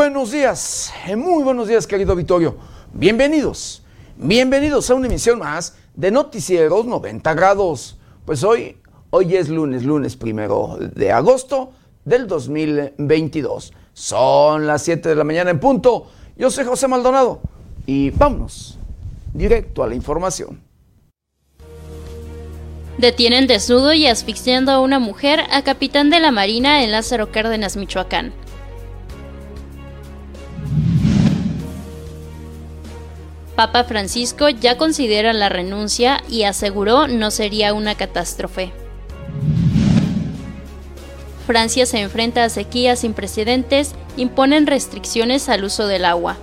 Buenos días, eh, muy buenos días querido Vittorio. Bienvenidos, bienvenidos a una emisión más de Noticieros 90 grados. Pues hoy, hoy es lunes, lunes primero de agosto del 2022. Son las 7 de la mañana en punto. Yo soy José Maldonado y vámonos directo a la información. Detienen desnudo y asfixiando a una mujer a capitán de la Marina en Lázaro Cárdenas, Michoacán. Papa Francisco ya considera la renuncia y aseguró no sería una catástrofe. Francia se enfrenta a sequías sin precedentes, imponen restricciones al uso del agua.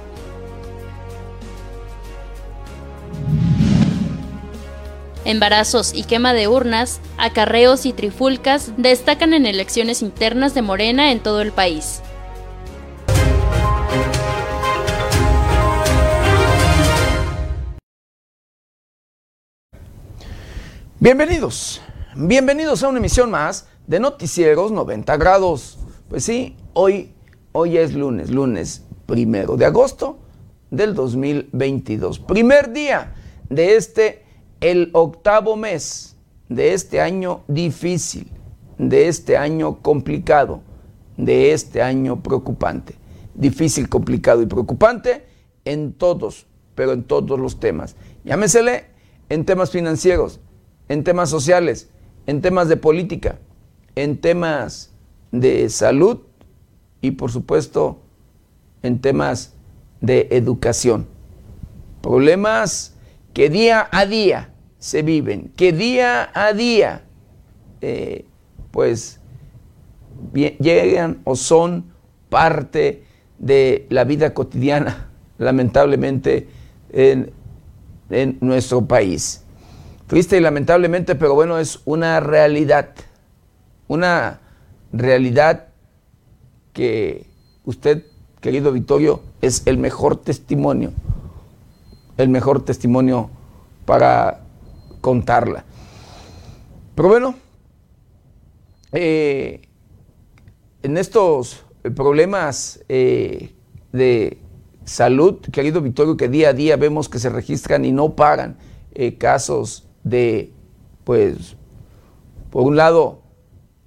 Embarazos y quema de urnas, acarreos y trifulcas destacan en elecciones internas de Morena en todo el país. Bienvenidos, bienvenidos a una emisión más de Noticieros 90 grados. Pues sí, hoy, hoy es lunes, lunes primero de agosto del 2022. Primer día de este el octavo mes de este año difícil, de este año complicado, de este año preocupante. Difícil, complicado y preocupante en todos, pero en todos los temas. Llámesele en temas financieros, en temas sociales, en temas de política, en temas de salud y por supuesto en temas de educación. Problemas que día a día se viven, que día a día eh, pues llegan o son parte de la vida cotidiana, lamentablemente, en, en nuestro país. Triste y lamentablemente, pero bueno, es una realidad, una realidad que usted, querido Vittorio, es el mejor testimonio el mejor testimonio para contarla. Pero bueno, eh, en estos problemas eh, de salud, querido Victorio, que día a día vemos que se registran y no paran eh, casos de, pues, por un lado,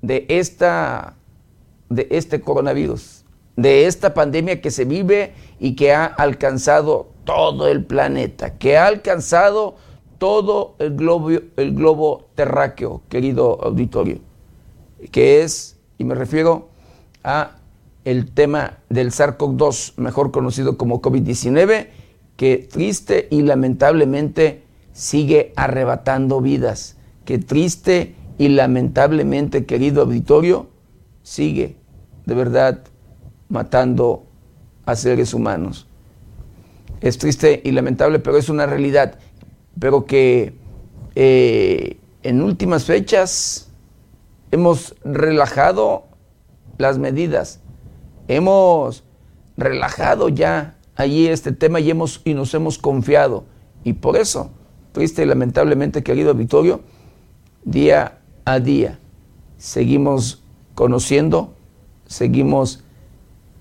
de esta, de este coronavirus, de esta pandemia que se vive y que ha alcanzado todo el planeta, que ha alcanzado todo el globo, el globo terráqueo, querido auditorio, que es, y me refiero a el tema del SARS-CoV-2, mejor conocido como COVID-19, que triste y lamentablemente sigue arrebatando vidas, que triste y lamentablemente, querido auditorio, sigue de verdad matando a seres humanos. Es triste y lamentable, pero es una realidad. Pero que eh, en últimas fechas hemos relajado las medidas. Hemos relajado ya allí este tema y, hemos, y nos hemos confiado. Y por eso, triste y lamentablemente, querido Victorio, día a día seguimos conociendo, seguimos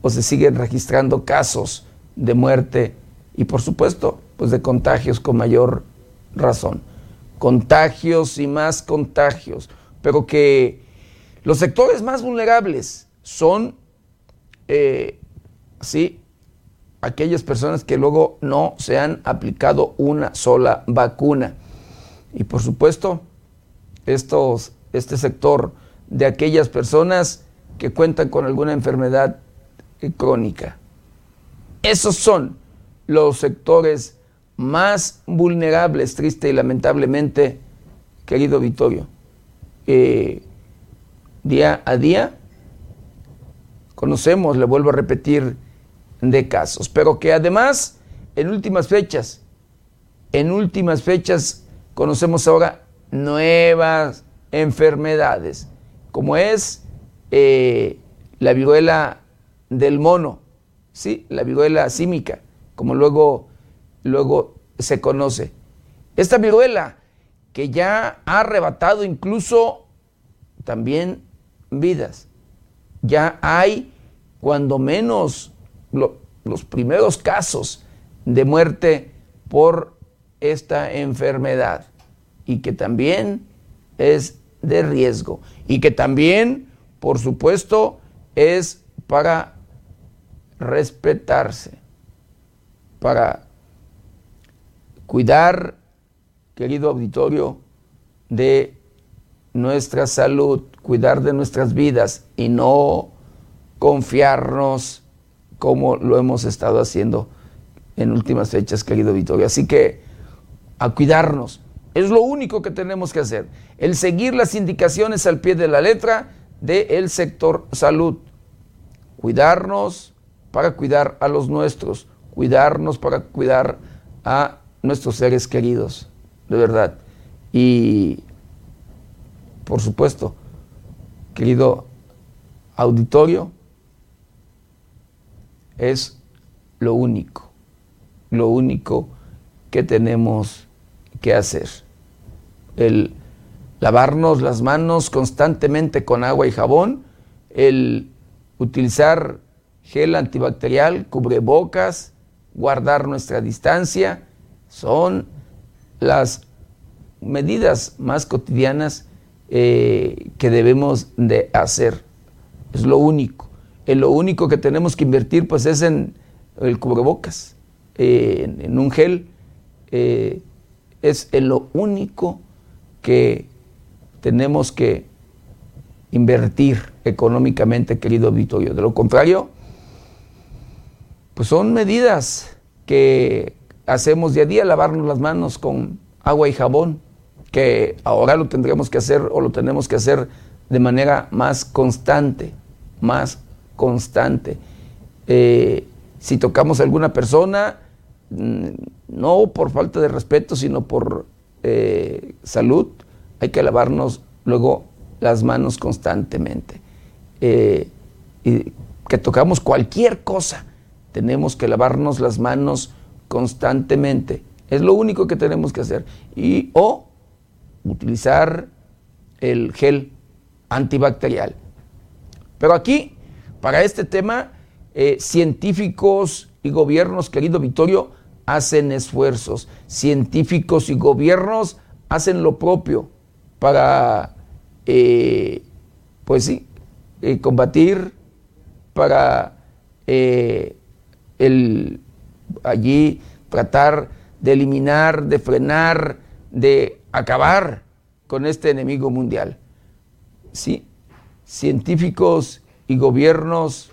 o se siguen registrando casos de muerte y por supuesto, pues de contagios con mayor razón. Contagios y más contagios, pero que los sectores más vulnerables son, eh, sí, aquellas personas que luego no se han aplicado una sola vacuna. Y por supuesto, estos, este sector de aquellas personas que cuentan con alguna enfermedad crónica. Esos son los sectores más vulnerables, triste y lamentablemente, querido Vittorio. día a día conocemos, le vuelvo a repetir, de casos, pero que además en últimas fechas, en últimas fechas conocemos ahora nuevas enfermedades, como es eh, la viruela del mono, ¿sí? la viruela símica, como luego, luego se conoce. Esta viruela que ya ha arrebatado incluso también vidas. Ya hay cuando menos los primeros casos de muerte por esta enfermedad y que también es de riesgo y que también, por supuesto, es para respetarse, para cuidar, querido auditorio, de nuestra salud, cuidar de nuestras vidas y no confiarnos como lo hemos estado haciendo en últimas fechas, querido auditorio. Así que a cuidarnos. Es lo único que tenemos que hacer. El seguir las indicaciones al pie de la letra del sector salud. Cuidarnos para cuidar a los nuestros. Cuidarnos para cuidar a nuestros seres queridos. De verdad. Y, por supuesto, querido auditorio, es lo único, lo único que tenemos que hacer. El lavarnos las manos constantemente con agua y jabón, el utilizar gel antibacterial, cubrebocas, guardar nuestra distancia, son las medidas más cotidianas eh, que debemos de hacer. Es lo único. En lo único que tenemos que invertir pues es en el cubrebocas, eh, en, un gel. Eh, es en lo único que tenemos que invertir económicamente, querido auditorio. De lo contrario, pues son medidas que hacemos día a día, lavarnos las manos con agua y jabón, que ahora lo tendremos que hacer o lo tenemos que hacer de manera más constante, más constante. Eh, si tocamos a alguna persona, mm, no por falta de respeto, sino por eh, salud, hay que lavarnos luego las manos constantemente. Eh, y que tocamos cualquier cosa, tenemos que lavarnos las manos constantemente. Es lo único que tenemos que hacer. Y o utilizar el gel antibacterial. Pero aquí, para este tema, eh, científicos y gobiernos, querido Vittorio, hacen esfuerzos. Científicos y gobiernos hacen lo propio para, eh, pues sí, eh, combatir, para el, allí tratar de eliminar, de frenar, de acabar con este enemigo mundial. Sí, científicos y gobiernos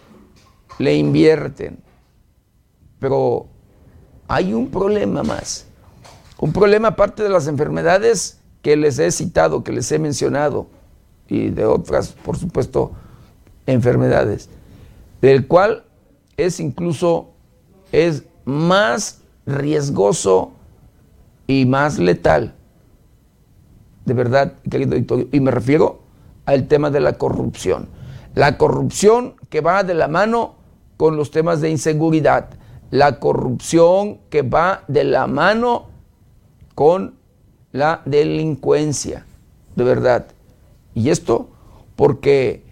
le invierten, pero hay un problema más. Un problema aparte de las enfermedades que les he citado, que les he mencionado, y de otras, por supuesto, enfermedades, del cual es incluso, es más riesgoso y más letal. De verdad, querido Victorio, y me refiero al tema de la corrupción. La corrupción que va de la mano con los temas de inseguridad la corrupción que va de la mano con la delincuencia, de verdad. Y esto porque,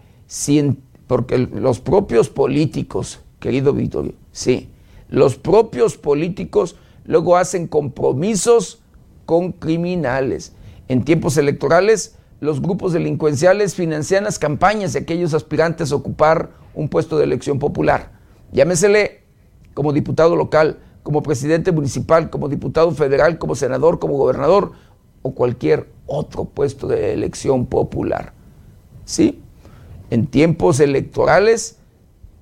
porque los propios políticos, querido Vittorio, sí, los propios políticos luego hacen compromisos con criminales. En tiempos electorales, los grupos delincuenciales financian las campañas de aquellos aspirantes a ocupar un puesto de elección popular. Llámesele como diputado local, como presidente municipal, como diputado federal, como senador, como gobernador o cualquier otro puesto de elección popular. ¿Sí? En tiempos electorales,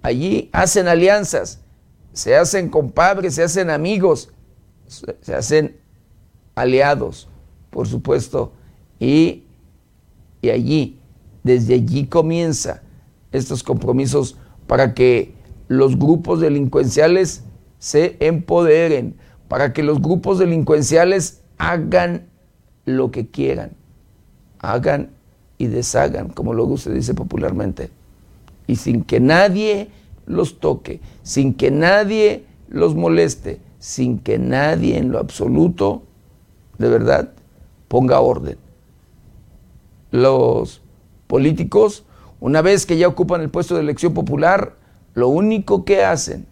allí hacen alianzas, se hacen compadres, se hacen amigos, se hacen aliados, por supuesto, y, y allí, desde allí comienza estos compromisos para que los grupos delincuenciales se empoderen, para que los grupos delincuenciales hagan lo que quieran, hagan y deshagan, como luego se dice popularmente, y sin que nadie los toque, sin que nadie los moleste, sin que nadie en lo absoluto, de verdad, ponga orden. Los políticos, una vez que ya ocupan el puesto de elección popular, lo único que hacen,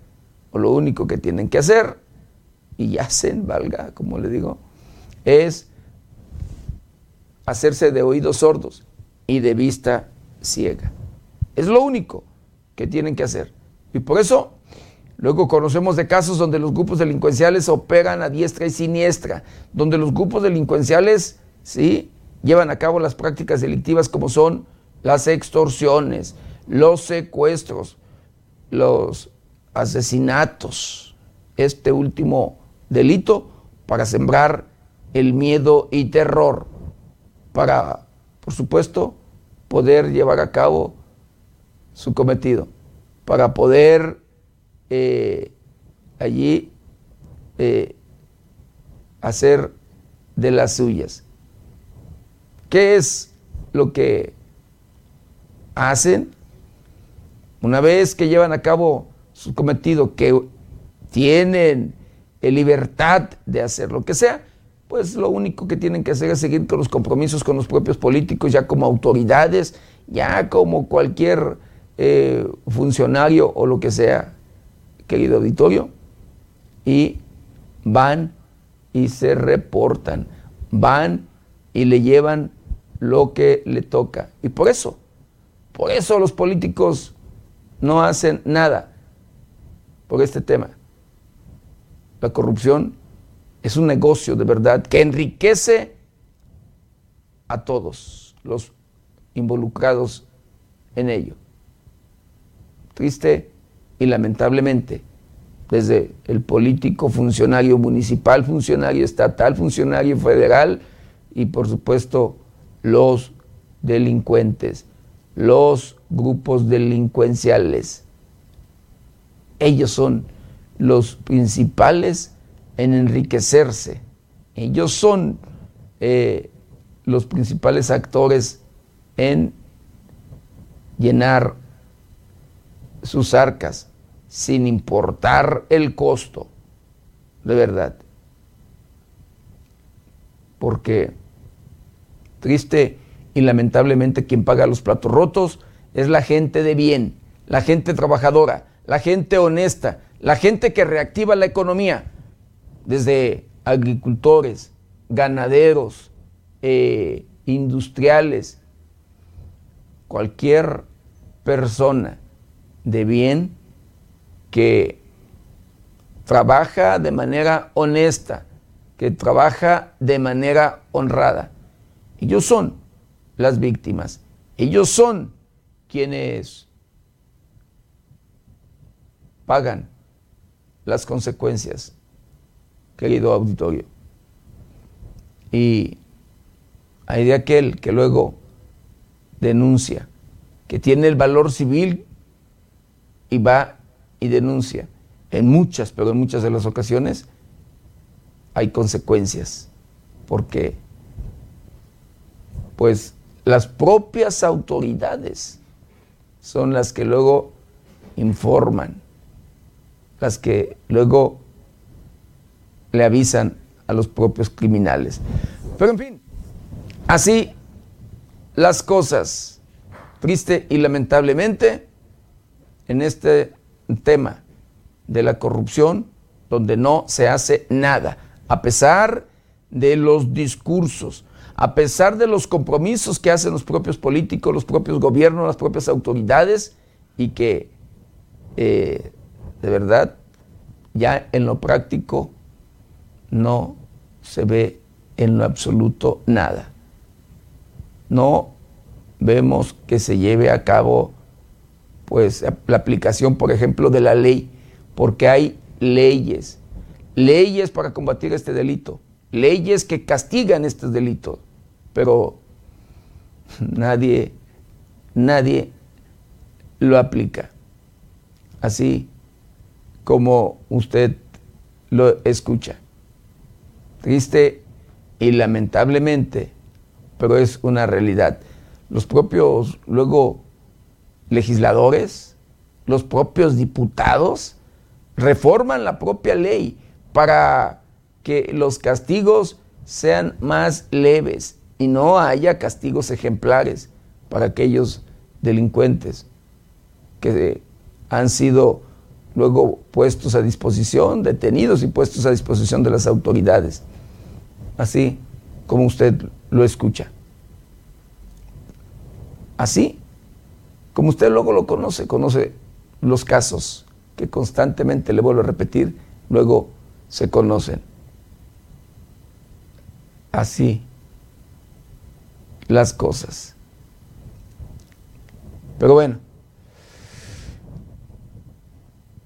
o lo único que tienen que hacer, y hacen, valga, como le digo, es hacerse de oídos sordos y de vista ciega. Es lo único que tienen que hacer. Y por eso luego conocemos de casos donde los grupos delincuenciales operan a diestra y siniestra, donde los grupos delincuenciales, ¿sí? Llevan a cabo las prácticas delictivas como son las extorsiones, los secuestros, los asesinatos. Este último delito para sembrar el miedo y terror, para, por supuesto, poder llevar a cabo su cometido, para poder eh, allí eh, hacer de las suyas. ¿Qué es lo que hacen? Una vez que llevan a cabo su cometido, que tienen libertad de hacer lo que sea, pues lo único que tienen que hacer es seguir con los compromisos con los propios políticos, ya como autoridades, ya como cualquier eh, funcionario o lo que sea, querido auditorio, y van y se reportan, van y le llevan lo que le toca. Y por eso, por eso los políticos no hacen nada por este tema. La corrupción es un negocio de verdad que enriquece a todos los involucrados en ello. Triste y lamentablemente, desde el político, funcionario municipal, funcionario estatal, funcionario federal y por supuesto los delincuentes, los grupos delincuenciales. Ellos son los principales en enriquecerse. Ellos son eh, los principales actores en llenar sus arcas sin importar el costo, de verdad. Porque triste y lamentablemente quien paga los platos rotos es la gente de bien, la gente trabajadora, la gente honesta, la gente que reactiva la economía, desde agricultores, ganaderos, eh, industriales, cualquier persona de bien que trabaja de manera honesta, que trabaja de manera honrada. Ellos son las víctimas. Ellos son quienes pagan las consecuencias, querido auditorio. Y hay de aquel que luego denuncia, que tiene el valor civil y va y denuncia. En muchas, pero en muchas de las ocasiones hay consecuencias, porque pues las propias autoridades son las que luego informan las que luego le avisan a los propios criminales. Pero en fin, así las cosas, triste y lamentablemente, en este tema de la corrupción, donde no se hace nada, a pesar de los discursos, a pesar de los compromisos que hacen los propios políticos, los propios gobiernos, las propias autoridades, y que eh, de verdad, ya en lo práctico no se ve en lo absoluto nada. No vemos que se lleve a cabo pues la aplicación, por ejemplo, de la ley, porque hay leyes, leyes para combatir este delito, leyes que castigan este delito, pero nadie nadie lo aplica. Así como usted lo escucha. Triste y lamentablemente, pero es una realidad. Los propios, luego, legisladores, los propios diputados, reforman la propia ley para que los castigos sean más leves y no haya castigos ejemplares para aquellos delincuentes que han sido luego puestos a disposición, detenidos y puestos a disposición de las autoridades. Así como usted lo escucha. Así como usted luego lo conoce, conoce los casos que constantemente, le vuelvo a repetir, luego se conocen. Así las cosas. Pero bueno,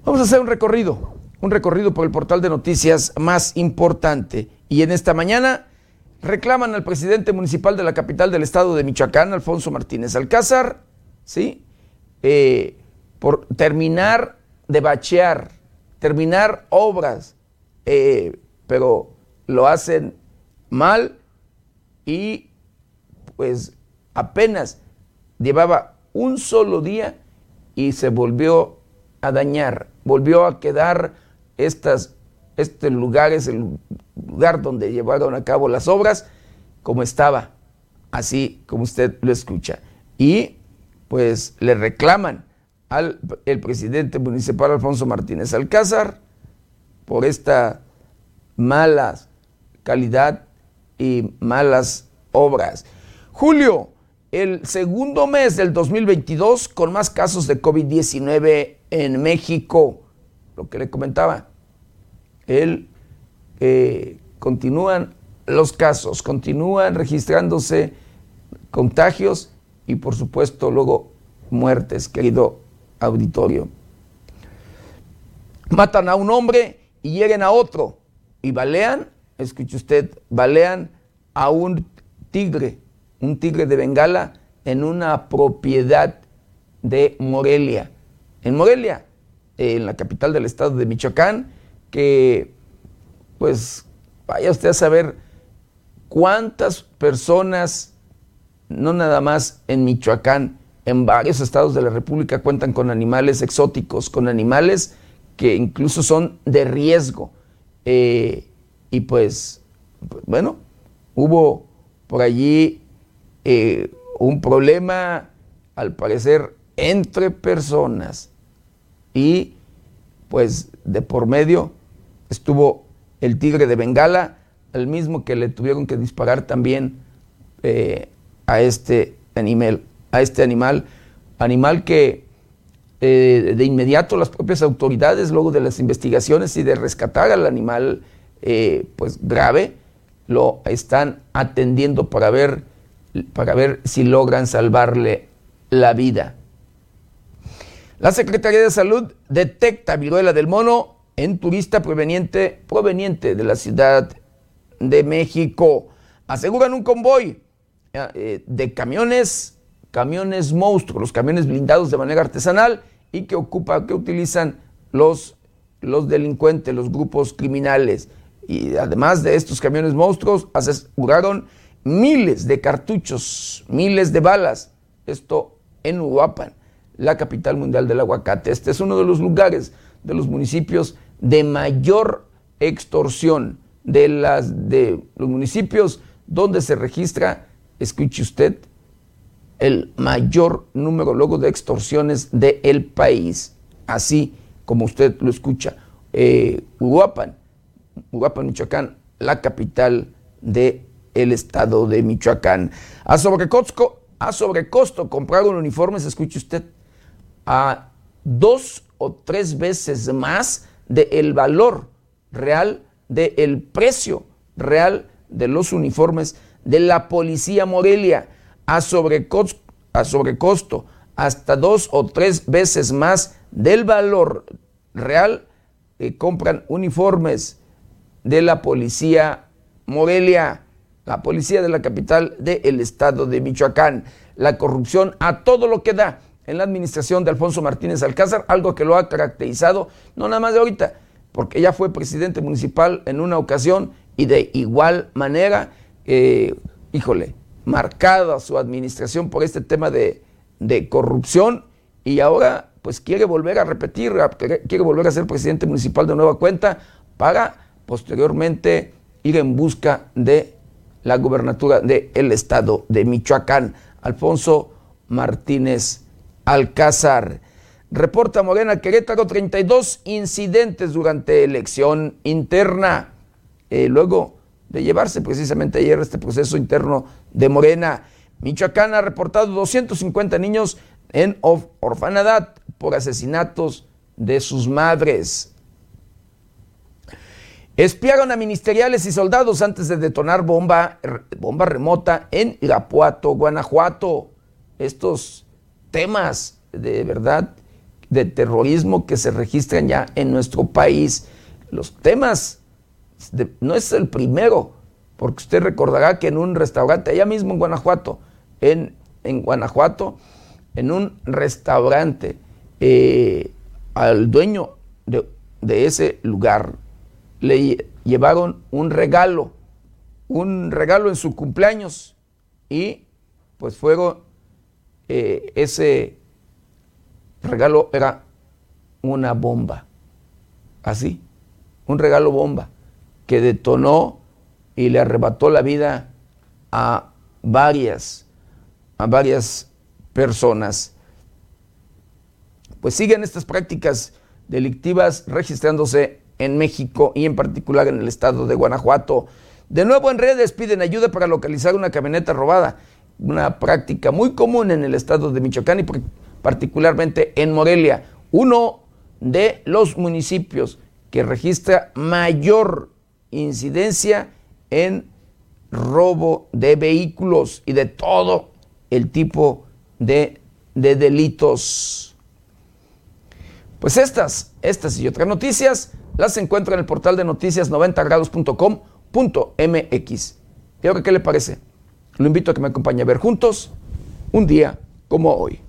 vamos a hacer un recorrido, un recorrido por el portal de noticias más importante. Y en esta mañana reclaman al presidente municipal de la capital del estado de Michoacán, Alfonso Martínez Alcázar, ¿sí? Eh, por terminar de bachear, terminar obras, eh, pero lo hacen mal y pues apenas llevaba un solo día y se volvió a dañar, volvió a quedar estas, este lugar es el lugar donde llevaron a cabo las obras como estaba, así como usted lo escucha. Y pues le reclaman al el presidente municipal Alfonso Martínez Alcázar por esta mala calidad y malas obras. Julio, el segundo mes del 2022 con más casos de COVID-19 en México. Lo que le comentaba, él eh, continúan los casos, continúan registrándose contagios y por supuesto luego muertes, querido auditorio. Matan a un hombre y lleguen a otro y balean, escuche usted, balean a un tigre, un tigre de Bengala en una propiedad de Morelia. En Morelia, en la capital del estado de Michoacán, que pues vaya usted a saber cuántas personas, no nada más en Michoacán, en varios estados de la República cuentan con animales exóticos, con animales que incluso son de riesgo. Eh, y pues, bueno, hubo por allí eh, un problema, al parecer, entre personas. Y pues de por medio estuvo el tigre de Bengala, el mismo que le tuvieron que disparar también eh, a este animal, a este animal, animal que eh, de inmediato las propias autoridades, luego de las investigaciones y de rescatar al animal pues grave, lo están atendiendo para ver, para ver si logran salvarle la vida. La Secretaría de Salud detecta viruela del mono en turista proveniente, proveniente de la Ciudad de México. Aseguran un convoy eh, de camiones, camiones monstruos, los camiones blindados de manera artesanal y que ocupa, que utilizan los, los delincuentes, los grupos criminales. Y además de estos camiones monstruos, aseguraron miles de cartuchos, miles de balas. Esto en Uruapan, la capital mundial del aguacate. Este es uno de los lugares, de los municipios de mayor extorsión, de, las, de los municipios donde se registra, escuche usted, el mayor número luego de extorsiones del país, así como usted lo escucha. Eh, Uruapan, Michoacán, la capital del el estado de Michoacán. A sobrecosto, a sobrecosto comprar un uniforme, se escuche usted, a dos o tres veces más del valor real, del precio real de los uniformes de la policía Morelia a sobrecosto, a sobrecosto hasta dos o tres veces más del valor real que compran uniformes de la policía Morelia, la policía de la capital del estado de Michoacán. La corrupción a todo lo que da en la administración de Alfonso Martínez Alcázar, algo que lo ha caracterizado no nada más de ahorita, porque ya fue presidente municipal en una ocasión y de igual manera, eh, híjole, marcada su administración por este tema de, de corrupción y ahora pues quiere volver a repetir, quiere volver a ser presidente municipal de nueva cuenta para posteriormente ir en busca de la gubernatura del estado de Michoacán. Alfonso Martínez Alcázar. Reporta Morena Querétaro 32 incidentes durante elección interna. Eh, luego de llevarse precisamente ayer este proceso interno de Morena, Michoacán ha reportado 250 niños en orfanedad por asesinatos de sus madres. Espiaron a ministeriales y soldados antes de detonar bomba, bomba remota en Irapuato, Guanajuato. Estos temas de verdad de terrorismo que se registran ya en nuestro país. Los temas, no es el primero, porque usted recordará que en un restaurante, allá mismo en Guanajuato, en, en Guanajuato, en un restaurante, eh, al dueño de, de ese lugar le llevaron un regalo, un regalo en su cumpleaños y pues fueron eh, ese regalo era una bomba, así, un regalo bomba, que detonó y le arrebató la vida a varias, a varias personas. Pues siguen estas prácticas delictivas registrándose en México y en particular en el estado de Guanajuato. De nuevo en redes piden ayuda para localizar una camioneta robada, una práctica muy común en el estado de Michoacán y particularmente en Morelia, uno de los municipios que registra mayor incidencia en robo de vehículos y de todo el tipo de, de delitos. Pues estas, estas y otras noticias las encuentra en el portal de noticias 90grados.com.mx. ¿Y ahora qué le parece? Lo invito a que me acompañe a ver juntos un día como hoy.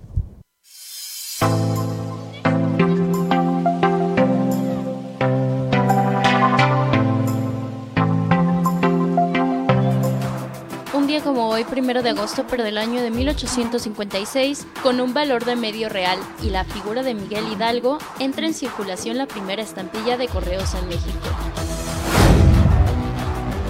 Hoy, primero de agosto, pero del año de 1856, con un valor de medio real y la figura de Miguel Hidalgo, entra en circulación la primera estampilla de correos en México.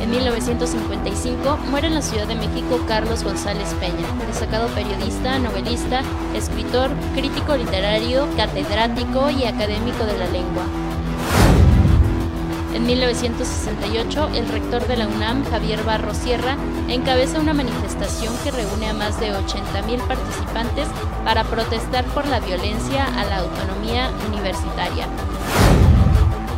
En 1955 muere en la Ciudad de México Carlos González Peña, destacado periodista, novelista, escritor, crítico literario, catedrático y académico de la lengua. En 1968, el rector de la UNAM, Javier Barro Sierra, encabeza una manifestación que reúne a más de 80.000 participantes para protestar por la violencia a la autonomía universitaria.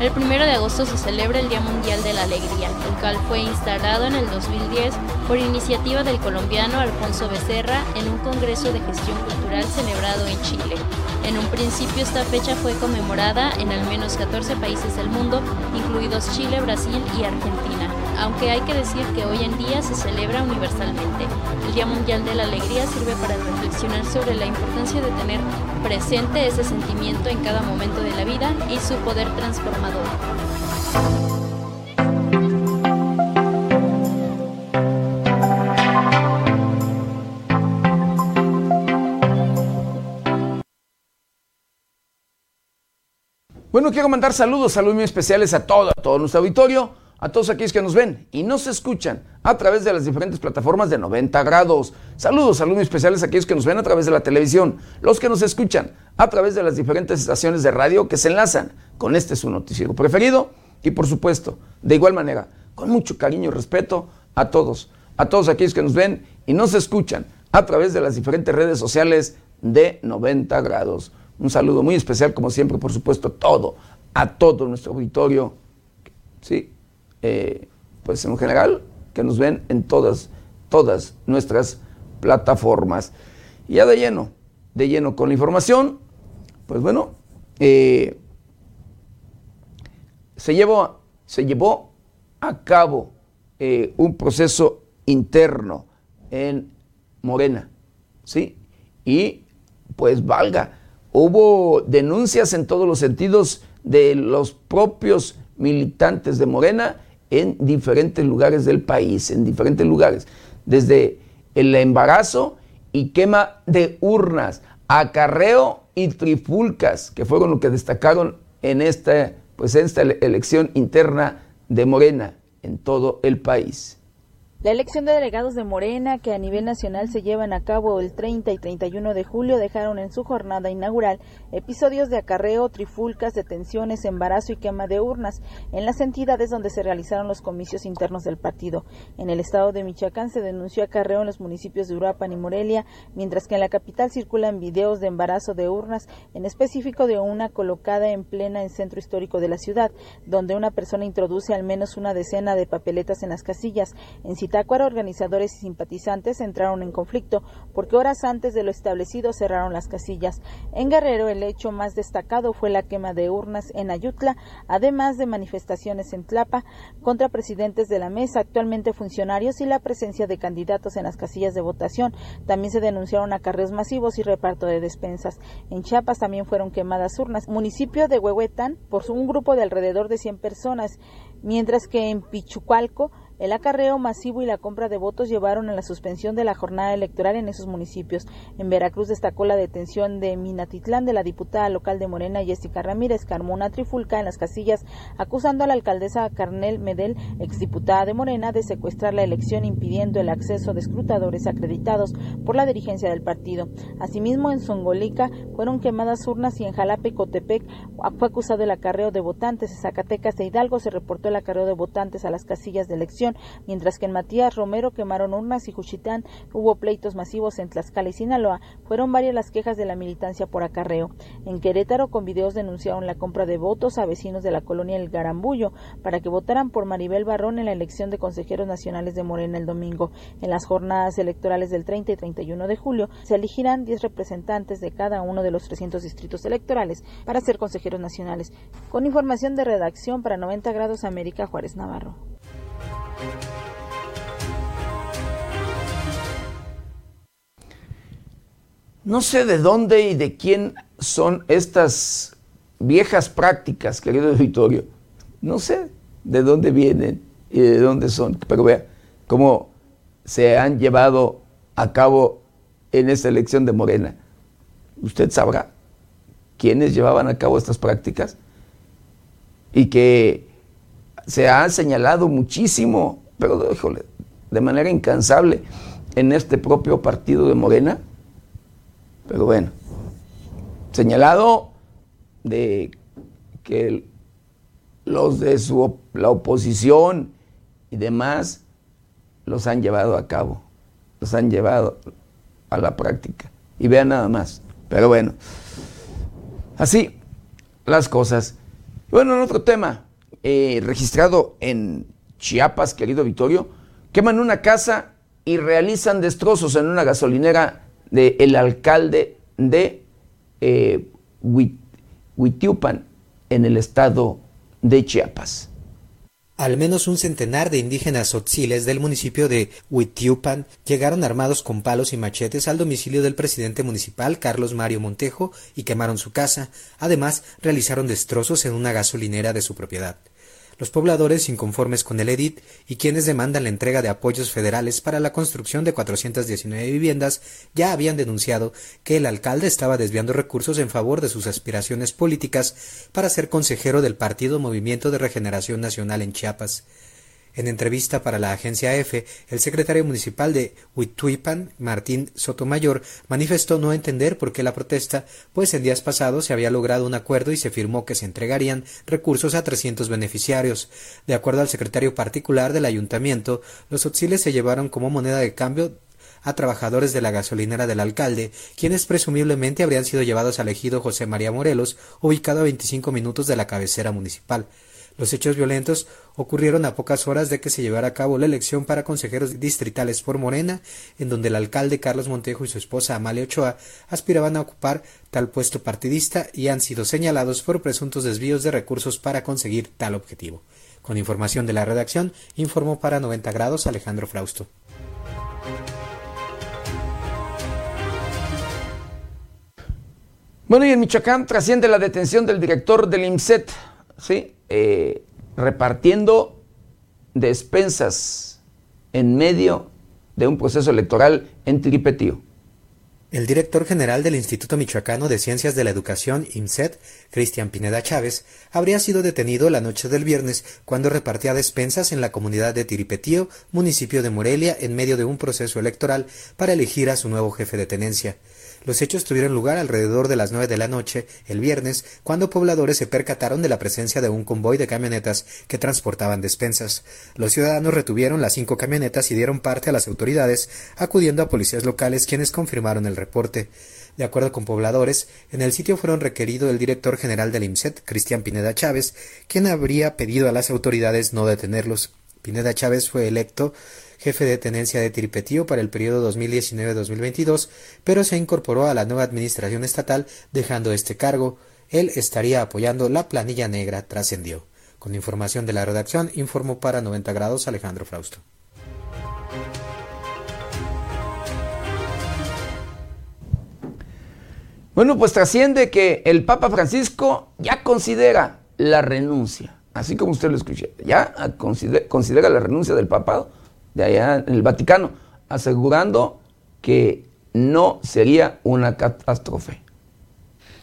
El 1 de agosto se celebra el Día Mundial de la Alegría, el cual fue instalado en el 2010 por iniciativa del colombiano Alfonso Becerra en un Congreso de Gestión Cultural celebrado en Chile. En un principio esta fecha fue conmemorada en al menos 14 países del mundo, incluidos Chile, Brasil y Argentina, aunque hay que decir que hoy en día se celebra universalmente. El Día Mundial de la Alegría sirve para reflexionar sobre la importancia de tener presente ese sentimiento en cada momento de la vida y su poder transformador. Bueno, quiero mandar saludos, saludos muy especiales a todo, a todo nuestro auditorio, a todos aquellos que nos ven y nos escuchan a través de las diferentes plataformas de 90 grados. Saludos, saludos especiales a aquellos que nos ven a través de la televisión, los que nos escuchan a través de las diferentes estaciones de radio que se enlazan con este su noticiero preferido y por supuesto, de igual manera, con mucho cariño y respeto a todos, a todos aquellos que nos ven y nos escuchan a través de las diferentes redes sociales de 90 grados. Un saludo muy especial, como siempre, por supuesto, todo, a todo nuestro auditorio, sí, eh, pues en general, que nos ven en todas, todas nuestras plataformas. Y ya de lleno, de lleno con la información, pues bueno, eh, se, llevó, se llevó a cabo eh, un proceso interno en Morena, ¿sí? Y pues valga, Hubo denuncias en todos los sentidos de los propios militantes de Morena en diferentes lugares del país, en diferentes lugares, desde el embarazo y quema de urnas, acarreo y trifulcas, que fueron lo que destacaron en esta, pues en esta elección interna de Morena en todo el país. La elección de delegados de Morena, que a nivel nacional se llevan a cabo el 30 y 31 de julio, dejaron en su jornada inaugural episodios de acarreo, trifulcas, detenciones, embarazo y quema de urnas en las entidades donde se realizaron los comicios internos del partido. En el estado de Michoacán se denunció acarreo en los municipios de Uruapan y Morelia, mientras que en la capital circulan videos de embarazo de urnas, en específico de una colocada en plena en centro histórico de la ciudad, donde una persona introduce al menos una decena de papeletas en las casillas. Zitácuaro, organizadores y simpatizantes entraron en conflicto porque horas antes de lo establecido cerraron las casillas. En Guerrero, el hecho más destacado fue la quema de urnas en Ayutla, además de manifestaciones en Tlapa contra presidentes de la mesa, actualmente funcionarios, y la presencia de candidatos en las casillas de votación. También se denunciaron acarreos masivos y reparto de despensas. En Chiapas también fueron quemadas urnas. Municipio de Huehuetán, por un grupo de alrededor de 100 personas, mientras que en Pichucalco el acarreo masivo y la compra de votos llevaron a la suspensión de la jornada electoral en esos municipios. En Veracruz destacó la detención de Minatitlán de la diputada local de Morena Jessica Ramírez, Carmona trifulca en las casillas, acusando a la alcaldesa Carnel Medel, exdiputada de Morena, de secuestrar la elección impidiendo el acceso de escrutadores acreditados por la dirigencia del partido. Asimismo, en Zongolica fueron quemadas urnas y en Jalapa y Cotepec fue acusado el acarreo de votantes. En Zacatecas e Hidalgo se reportó el acarreo de votantes a las casillas de elección mientras que en Matías Romero quemaron urnas y Juchitán hubo pleitos masivos en Tlaxcala y Sinaloa. Fueron varias las quejas de la militancia por acarreo. En Querétaro, con videos denunciaron la compra de votos a vecinos de la colonia El Garambullo para que votaran por Maribel Barrón en la elección de consejeros nacionales de Morena el domingo. En las jornadas electorales del 30 y 31 de julio se elegirán 10 representantes de cada uno de los 300 distritos electorales para ser consejeros nacionales. Con información de redacción para 90 grados América Juárez Navarro. No sé de dónde y de quién son estas viejas prácticas, querido Vittorio. No sé de dónde vienen y de dónde son, pero vea cómo se han llevado a cabo en esta elección de Morena. Usted sabrá quiénes llevaban a cabo estas prácticas y que se ha señalado muchísimo, pero de manera incansable en este propio partido de Morena. Pero bueno, señalado de que los de su, la oposición y demás los han llevado a cabo, los han llevado a la práctica. Y vean nada más. Pero bueno, así las cosas. Bueno, en otro tema, eh, registrado en Chiapas, querido Vittorio, queman una casa y realizan destrozos en una gasolinera del alcalde de eh, Huitiupan, en el estado de Chiapas. Al menos un centenar de indígenas otziles del municipio de Huitiupan llegaron armados con palos y machetes al domicilio del presidente municipal Carlos Mario Montejo y quemaron su casa. Además, realizaron destrozos en una gasolinera de su propiedad. Los pobladores inconformes con el edit y quienes demandan la entrega de apoyos federales para la construcción de 419 viviendas ya habían denunciado que el alcalde estaba desviando recursos en favor de sus aspiraciones políticas para ser consejero del Partido Movimiento de Regeneración Nacional en Chiapas. En entrevista para la agencia EFE, el secretario municipal de Huituipan, Martín Sotomayor, manifestó no entender por qué la protesta, pues en días pasados se había logrado un acuerdo y se firmó que se entregarían recursos a 300 beneficiarios. De acuerdo al secretario particular del ayuntamiento, los auxiles se llevaron como moneda de cambio a trabajadores de la gasolinera del alcalde, quienes presumiblemente habrían sido llevados al ejido José María Morelos, ubicado a 25 minutos de la cabecera municipal. Los hechos violentos ocurrieron a pocas horas de que se llevara a cabo la elección para consejeros distritales por Morena, en donde el alcalde Carlos Montejo y su esposa Amalia Ochoa aspiraban a ocupar tal puesto partidista y han sido señalados por presuntos desvíos de recursos para conseguir tal objetivo. Con información de la redacción, informó para 90 grados Alejandro Frausto. Bueno, y en Michoacán trasciende la detención del director del IMSET, ¿sí? Eh, repartiendo despensas en medio de un proceso electoral en Tiripetío. El director general del Instituto Michoacano de Ciencias de la Educación, IMSET, Cristian Pineda Chávez, habría sido detenido la noche del viernes cuando repartía despensas en la comunidad de Tiripetío, municipio de Morelia, en medio de un proceso electoral para elegir a su nuevo jefe de tenencia. Los hechos tuvieron lugar alrededor de las nueve de la noche, el viernes, cuando pobladores se percataron de la presencia de un convoy de camionetas que transportaban despensas. Los ciudadanos retuvieron las cinco camionetas y dieron parte a las autoridades, acudiendo a policías locales quienes confirmaron el reporte. De acuerdo con pobladores, en el sitio fueron requerido el director general del IMSET, Cristian Pineda Chávez, quien habría pedido a las autoridades no detenerlos. Pineda Chávez fue electo jefe de tenencia de Tiripetío para el periodo 2019-2022, pero se incorporó a la nueva administración estatal dejando este cargo. Él estaría apoyando la planilla negra, trascendió. Con información de la redacción, informó para 90 grados Alejandro Frausto. Bueno, pues trasciende que el Papa Francisco ya considera la renuncia, así como usted lo escuchó, ya considera, la renuncia del papado de allá en el Vaticano, asegurando que no sería una catástrofe.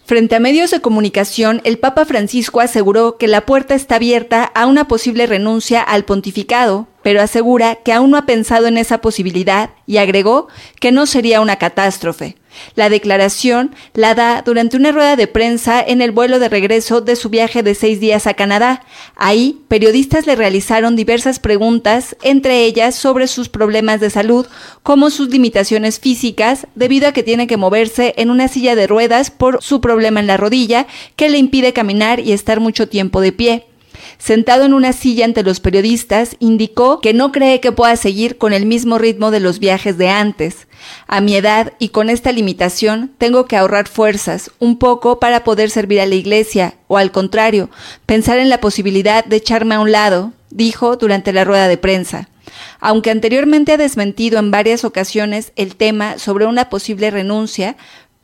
Frente a medios de comunicación, el Papa Francisco aseguró que la puerta está abierta a una posible renuncia al pontificado, pero asegura que aún no ha pensado en esa posibilidad y agregó que no sería una catástrofe. La declaración la da durante una rueda de prensa en el vuelo de regreso de su viaje de seis días a Canadá. Ahí, periodistas le realizaron diversas preguntas, entre ellas sobre sus problemas de salud, como sus limitaciones físicas, debido a que tiene que moverse en una silla de ruedas por su problema en la rodilla, que le impide caminar y estar mucho tiempo de pie. Sentado en una silla ante los periodistas, indicó que no cree que pueda seguir con el mismo ritmo de los viajes de antes. A mi edad y con esta limitación tengo que ahorrar fuerzas un poco para poder servir a la iglesia, o al contrario, pensar en la posibilidad de echarme a un lado, dijo durante la rueda de prensa. Aunque anteriormente ha desmentido en varias ocasiones el tema sobre una posible renuncia,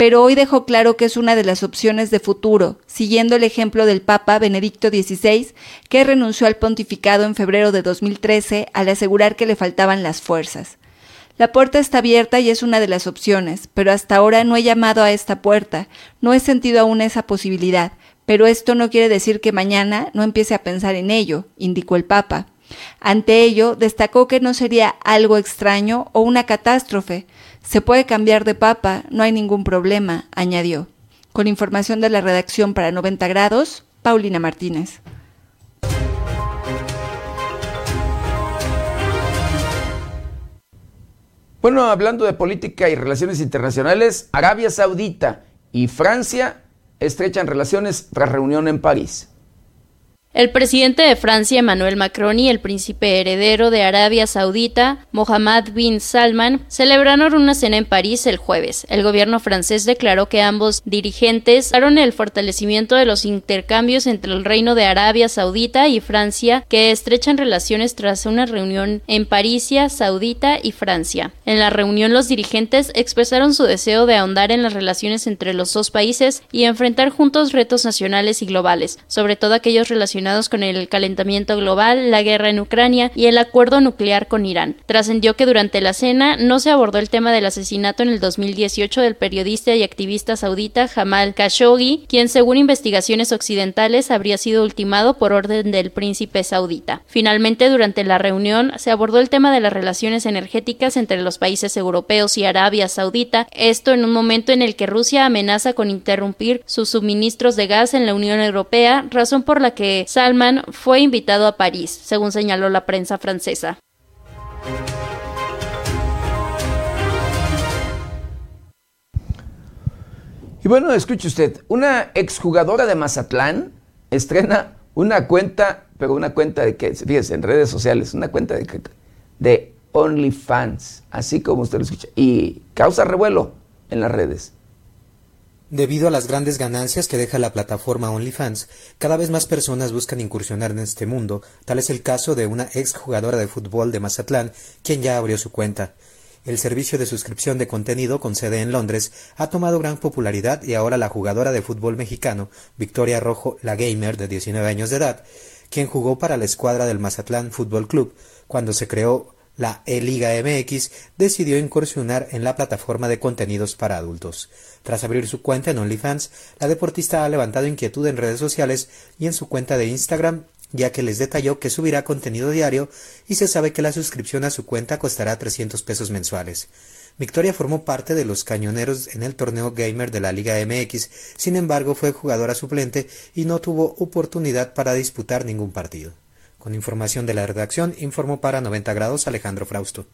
pero hoy dejó claro que es una de las opciones de futuro, siguiendo el ejemplo del Papa Benedicto XVI, que renunció al pontificado en febrero de 2013 al asegurar que le faltaban las fuerzas. La puerta está abierta y es una de las opciones, pero hasta ahora no he llamado a esta puerta, no he sentido aún esa posibilidad, pero esto no quiere decir que mañana no empiece a pensar en ello, indicó el Papa. Ante ello, destacó que no sería algo extraño o una catástrofe, se puede cambiar de papa, no hay ningún problema, añadió. Con información de la redacción para 90 grados, Paulina Martínez. Bueno, hablando de política y relaciones internacionales, Arabia Saudita y Francia estrechan relaciones tras reunión en París. El presidente de Francia, Emmanuel Macron, y el príncipe heredero de Arabia Saudita, Mohammed bin Salman, celebraron una cena en París el jueves. El gobierno francés declaró que ambos dirigentes daron el fortalecimiento de los intercambios entre el Reino de Arabia Saudita y Francia, que estrechan relaciones tras una reunión en París, Saudita y Francia. En la reunión, los dirigentes expresaron su deseo de ahondar en las relaciones entre los dos países y enfrentar juntos retos nacionales y globales, sobre todo aquellos relacionados con el calentamiento global, la guerra en Ucrania y el acuerdo nuclear con Irán. Trascendió que durante la cena no se abordó el tema del asesinato en el 2018 del periodista y activista saudita Jamal Khashoggi, quien según investigaciones occidentales habría sido ultimado por orden del príncipe saudita. Finalmente, durante la reunión se abordó el tema de las relaciones energéticas entre los países europeos y Arabia Saudita, esto en un momento en el que Rusia amenaza con interrumpir sus suministros de gas en la Unión Europea, razón por la que Salman fue invitado a París, según señaló la prensa francesa. Y bueno, escuche usted, una exjugadora de Mazatlán estrena una cuenta, pero una cuenta de que, fíjese, en redes sociales, una cuenta de, de OnlyFans, así como usted lo escucha, y causa revuelo en las redes. Debido a las grandes ganancias que deja la plataforma OnlyFans, cada vez más personas buscan incursionar en este mundo, tal es el caso de una ex jugadora de fútbol de Mazatlán, quien ya abrió su cuenta. El servicio de suscripción de contenido con sede en Londres ha tomado gran popularidad y ahora la jugadora de fútbol mexicano, Victoria Rojo, la gamer de 19 años de edad, quien jugó para la escuadra del Mazatlán Fútbol Club cuando se creó la E-Liga MX decidió incursionar en la plataforma de contenidos para adultos. Tras abrir su cuenta en OnlyFans, la deportista ha levantado inquietud en redes sociales y en su cuenta de Instagram, ya que les detalló que subirá contenido diario y se sabe que la suscripción a su cuenta costará 300 pesos mensuales. Victoria formó parte de los cañoneros en el torneo gamer de la Liga MX, sin embargo fue jugadora suplente y no tuvo oportunidad para disputar ningún partido. Con información de la redacción, informó para 90 grados Alejandro Frausto.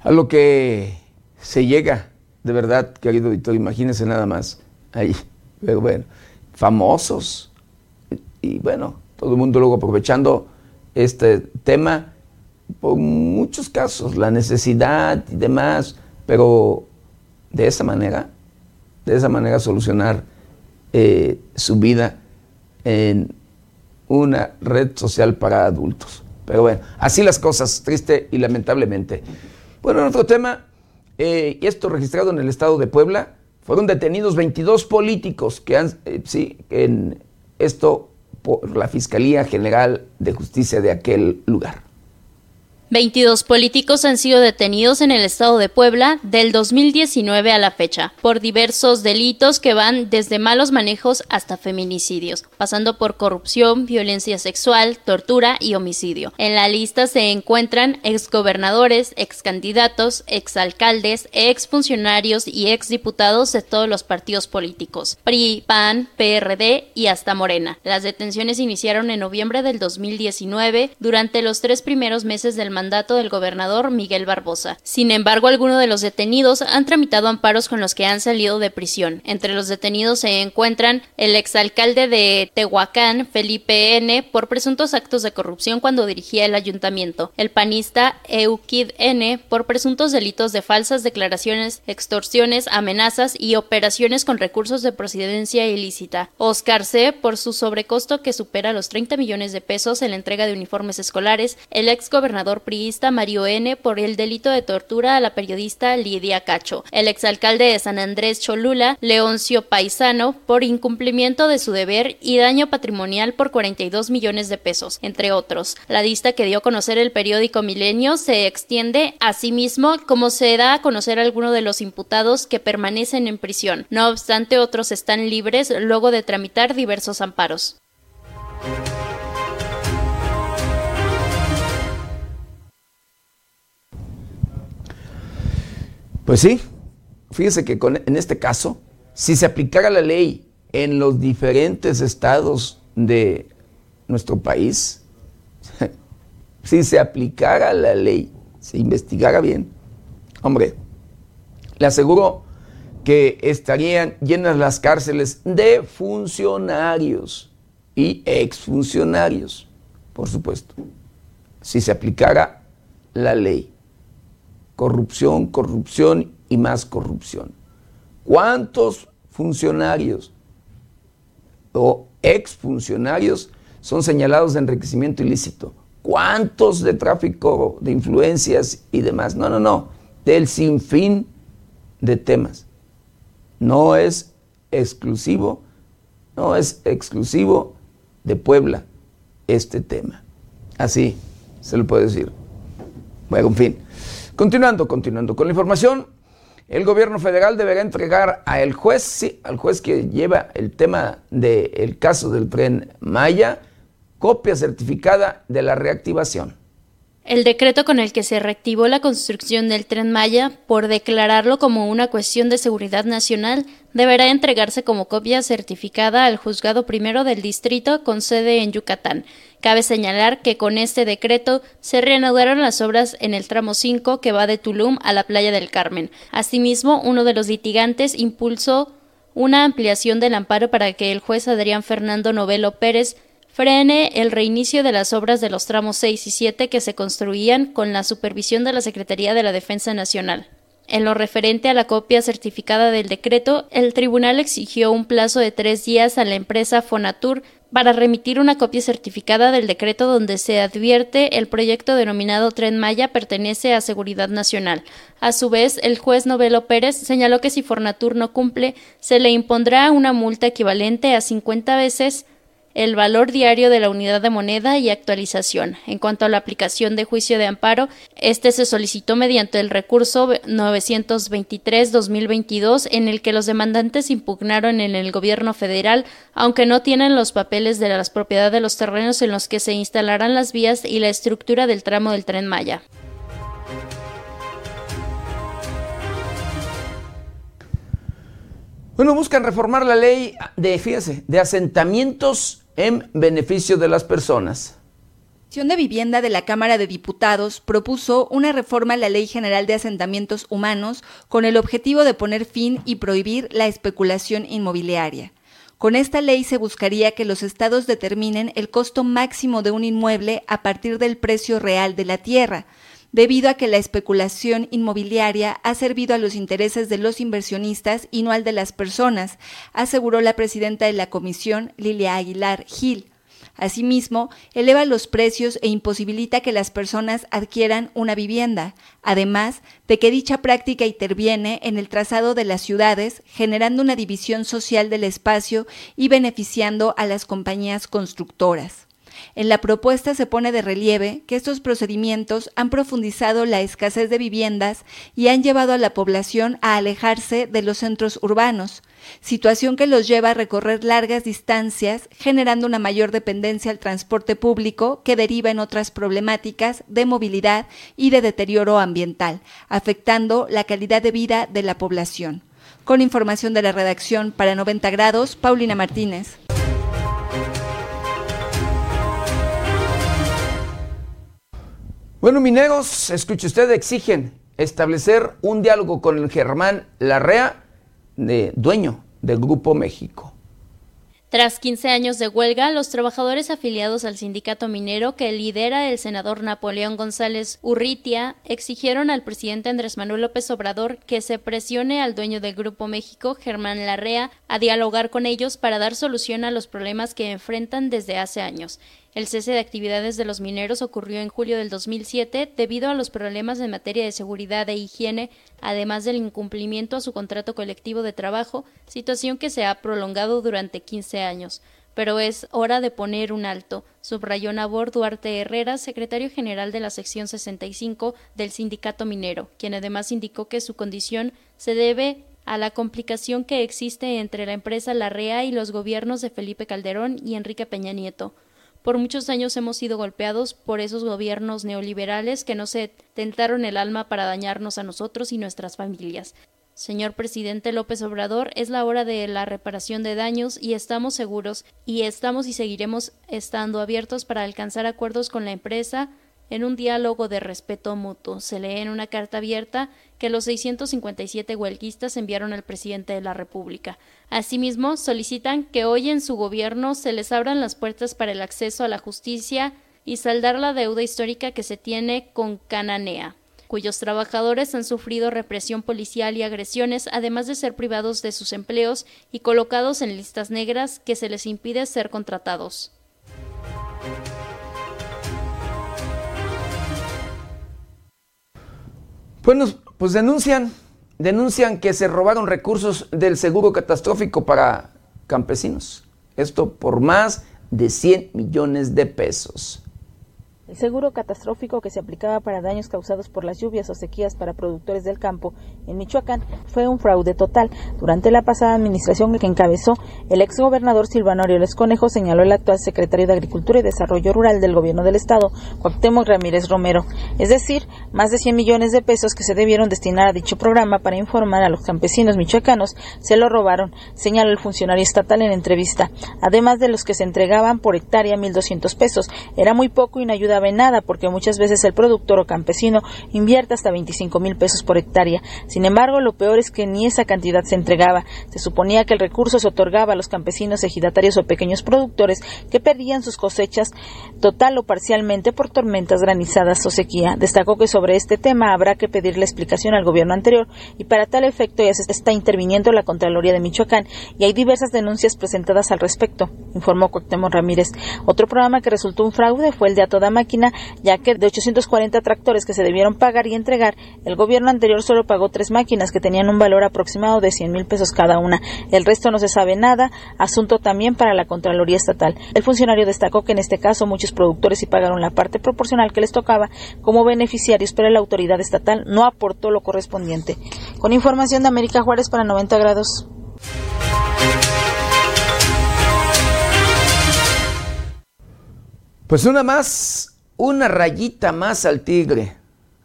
A lo que se llega, de verdad, querido editor, imagínense nada más ahí, pero bueno, famosos, y bueno, todo el mundo luego aprovechando este tema, por muchos casos, la necesidad y demás, pero de esa manera, de esa manera solucionar eh, su vida en una red social para adultos. Pero bueno, así las cosas, triste y lamentablemente. Bueno, en otro tema, eh, esto registrado en el estado de Puebla, fueron detenidos 22 políticos que han, eh, sí, en esto por la Fiscalía General de Justicia de aquel lugar. 22 políticos han sido detenidos en el estado de Puebla del 2019 a la fecha por diversos delitos que van desde malos manejos hasta feminicidios, pasando por corrupción, violencia sexual, tortura y homicidio. En la lista se encuentran exgobernadores, excandidatos, exalcaldes, exfuncionarios y exdiputados de todos los partidos políticos, PRI, PAN, PRD y hasta Morena. Las detenciones iniciaron en noviembre del 2019 durante los tres primeros meses del mandato del gobernador Miguel Barbosa. Sin embargo, algunos de los detenidos han tramitado amparos con los que han salido de prisión. Entre los detenidos se encuentran el exalcalde de Tehuacán, Felipe N., por presuntos actos de corrupción cuando dirigía el ayuntamiento, el panista Eukid N., por presuntos delitos de falsas declaraciones, extorsiones, amenazas y operaciones con recursos de procedencia ilícita, Oscar C., por su sobrecosto que supera los 30 millones de pesos en la entrega de uniformes escolares, el ex gobernador priista Mario N. por el delito de tortura a la periodista Lidia Cacho, el exalcalde de San Andrés Cholula, Leoncio Paisano, por incumplimiento de su deber y daño patrimonial por 42 millones de pesos, entre otros. La lista que dio a conocer el periódico Milenio se extiende asimismo como se da a conocer alguno de los imputados que permanecen en prisión. No obstante, otros están libres luego de tramitar diversos amparos. Pues sí, fíjese que en este caso, si se aplicara la ley en los diferentes estados de nuestro país, si se aplicara la ley, se investigara bien, hombre, le aseguro que estarían llenas las cárceles de funcionarios y exfuncionarios, por supuesto, si se aplicara la ley corrupción, corrupción y más corrupción. ¿Cuántos funcionarios o exfuncionarios son señalados de enriquecimiento ilícito? ¿Cuántos de tráfico de influencias y demás? No, no, no. Del sinfín de temas. No es exclusivo, no es exclusivo de Puebla este tema. Así se lo puedo decir. Bueno, en fin. Continuando, continuando con la información, el gobierno federal deberá entregar a el juez, sí, al juez que lleva el tema del caso del tren Maya, copia certificada de la reactivación. El decreto con el que se reactivó la construcción del tren Maya, por declararlo como una cuestión de seguridad nacional, deberá entregarse como copia certificada al juzgado primero del distrito con sede en Yucatán. Cabe señalar que con este decreto se reanudaron las obras en el tramo 5 que va de Tulum a la playa del Carmen. Asimismo, uno de los litigantes impulsó una ampliación del amparo para que el juez Adrián Fernando Novelo Pérez frene el reinicio de las obras de los tramos 6 y 7 que se construían con la supervisión de la Secretaría de la Defensa Nacional. En lo referente a la copia certificada del decreto, el tribunal exigió un plazo de tres días a la empresa Fonatur para remitir una copia certificada del decreto donde se advierte el proyecto denominado Tren Maya pertenece a Seguridad Nacional. A su vez, el juez Novelo Pérez señaló que si Fornatur no cumple, se le impondrá una multa equivalente a 50 veces el valor diario de la unidad de moneda y actualización. En cuanto a la aplicación de juicio de amparo, este se solicitó mediante el recurso 923-2022 en el que los demandantes impugnaron en el gobierno federal, aunque no tienen los papeles de las propiedades de los terrenos en los que se instalarán las vías y la estructura del tramo del tren Maya. Bueno, buscan reformar la ley de, de asentamientos en beneficio de las personas. La Comisión de Vivienda de la Cámara de Diputados propuso una reforma a la Ley General de Asentamientos Humanos con el objetivo de poner fin y prohibir la especulación inmobiliaria. Con esta ley se buscaría que los estados determinen el costo máximo de un inmueble a partir del precio real de la tierra, debido a que la especulación inmobiliaria ha servido a los intereses de los inversionistas y no al de las personas, aseguró la presidenta de la comisión, Lilia Aguilar Gil. Asimismo, eleva los precios e imposibilita que las personas adquieran una vivienda, además de que dicha práctica interviene en el trazado de las ciudades, generando una división social del espacio y beneficiando a las compañías constructoras. En la propuesta se pone de relieve que estos procedimientos han profundizado la escasez de viviendas y han llevado a la población a alejarse de los centros urbanos, situación que los lleva a recorrer largas distancias, generando una mayor dependencia al transporte público que deriva en otras problemáticas de movilidad y de deterioro ambiental, afectando la calidad de vida de la población. Con información de la redacción para 90 grados, Paulina Martínez. Bueno, mineros, escuche usted, exigen establecer un diálogo con el Germán Larrea, de, dueño del Grupo México. Tras 15 años de huelga, los trabajadores afiliados al sindicato minero que lidera el senador Napoleón González Urritia exigieron al presidente Andrés Manuel López Obrador que se presione al dueño del Grupo México, Germán Larrea, a dialogar con ellos para dar solución a los problemas que enfrentan desde hace años. El cese de actividades de los mineros ocurrió en julio del 2007 debido a los problemas en materia de seguridad e higiene, además del incumplimiento a su contrato colectivo de trabajo, situación que se ha prolongado durante 15 años. Pero es hora de poner un alto, subrayó Nabor Duarte Herrera, secretario general de la sección 65 del sindicato minero, quien además indicó que su condición se debe a la complicación que existe entre la empresa Larrea y los gobiernos de Felipe Calderón y Enrique Peña Nieto. Por muchos años hemos sido golpeados por esos gobiernos neoliberales que no se tentaron el alma para dañarnos a nosotros y nuestras familias. Señor presidente López Obrador, es la hora de la reparación de daños y estamos seguros y estamos y seguiremos estando abiertos para alcanzar acuerdos con la empresa en un diálogo de respeto mutuo. Se lee en una carta abierta que los 657 huelguistas enviaron al presidente de la República. Asimismo, solicitan que hoy en su gobierno se les abran las puertas para el acceso a la justicia y saldar la deuda histórica que se tiene con Cananea cuyos trabajadores han sufrido represión policial y agresiones, además de ser privados de sus empleos y colocados en listas negras que se les impide ser contratados. Bueno, pues denuncian, denuncian que se robaron recursos del seguro catastrófico para campesinos. Esto por más de 100 millones de pesos. El seguro catastrófico que se aplicaba para daños causados por las lluvias o sequías para productores del campo en Michoacán fue un fraude total. Durante la pasada administración que encabezó el exgobernador Silvano Aureoles Conejo, señaló el actual secretario de Agricultura y Desarrollo Rural del Gobierno del Estado, Cuauhtémoc Ramírez Romero. Es decir, más de 100 millones de pesos que se debieron destinar a dicho programa para informar a los campesinos michoacanos se lo robaron, señaló el funcionario estatal en entrevista. Además de los que se entregaban por hectárea 1.200 pesos, era muy poco y no ayuda nada porque muchas veces el productor o campesino invierte hasta 25 mil pesos por hectárea. Sin embargo, lo peor es que ni esa cantidad se entregaba. Se suponía que el recurso se otorgaba a los campesinos, ejidatarios o pequeños productores que perdían sus cosechas total o parcialmente por tormentas granizadas o sequía. Destacó que sobre este tema habrá que pedirle explicación al gobierno anterior y para tal efecto ya se está interviniendo la Contraloría de Michoacán y hay diversas denuncias presentadas al respecto, informó Cuauhtémoc Ramírez. Otro programa que resultó un fraude fue el de A Toda ya que de 840 tractores que se debieron pagar y entregar, el gobierno anterior solo pagó tres máquinas que tenían un valor aproximado de 100 mil pesos cada una. El resto no se sabe nada, asunto también para la Contraloría Estatal. El funcionario destacó que en este caso muchos productores sí pagaron la parte proporcional que les tocaba como beneficiarios, pero la autoridad estatal no aportó lo correspondiente. Con información de América Juárez para 90 grados. Pues una más, una rayita más al tigre,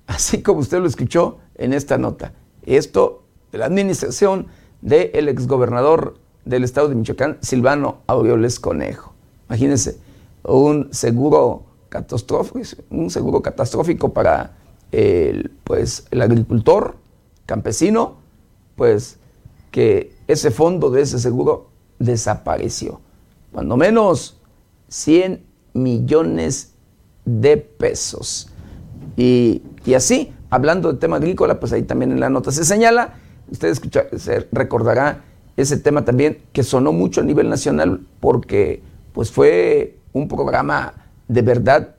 así como usted lo escuchó en esta nota. Esto de la administración del exgobernador del estado de Michoacán, Silvano Aureoles Conejo. Imagínense, un seguro catastrófico, un seguro catastrófico para el, pues, el agricultor campesino, pues que ese fondo de ese seguro desapareció. Cuando menos 100 millones de pesos. Y, así, hablando del tema agrícola, pues ahí también en la nota se señala, usted escucha, se recordará ese tema también que sonó mucho a nivel nacional porque pues fue un programa de verdad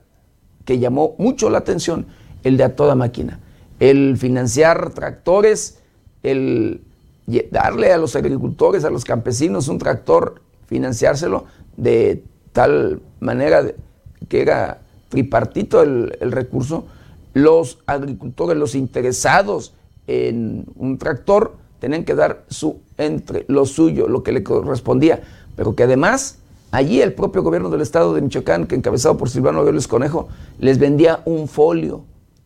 que llamó mucho la atención, el de a toda máquina. El financiar tractores, el darle a los agricultores, a los campesinos un tractor, financiárselo de tal manera que era tripartito el, el recurso, los agricultores, los interesados en un tractor, tenían que dar su entre lo suyo, lo que le correspondía, pero que además allí el propio gobierno del estado de Michoacán, que encabezado por Silvano Aureoles Conejo, les vendía un folio,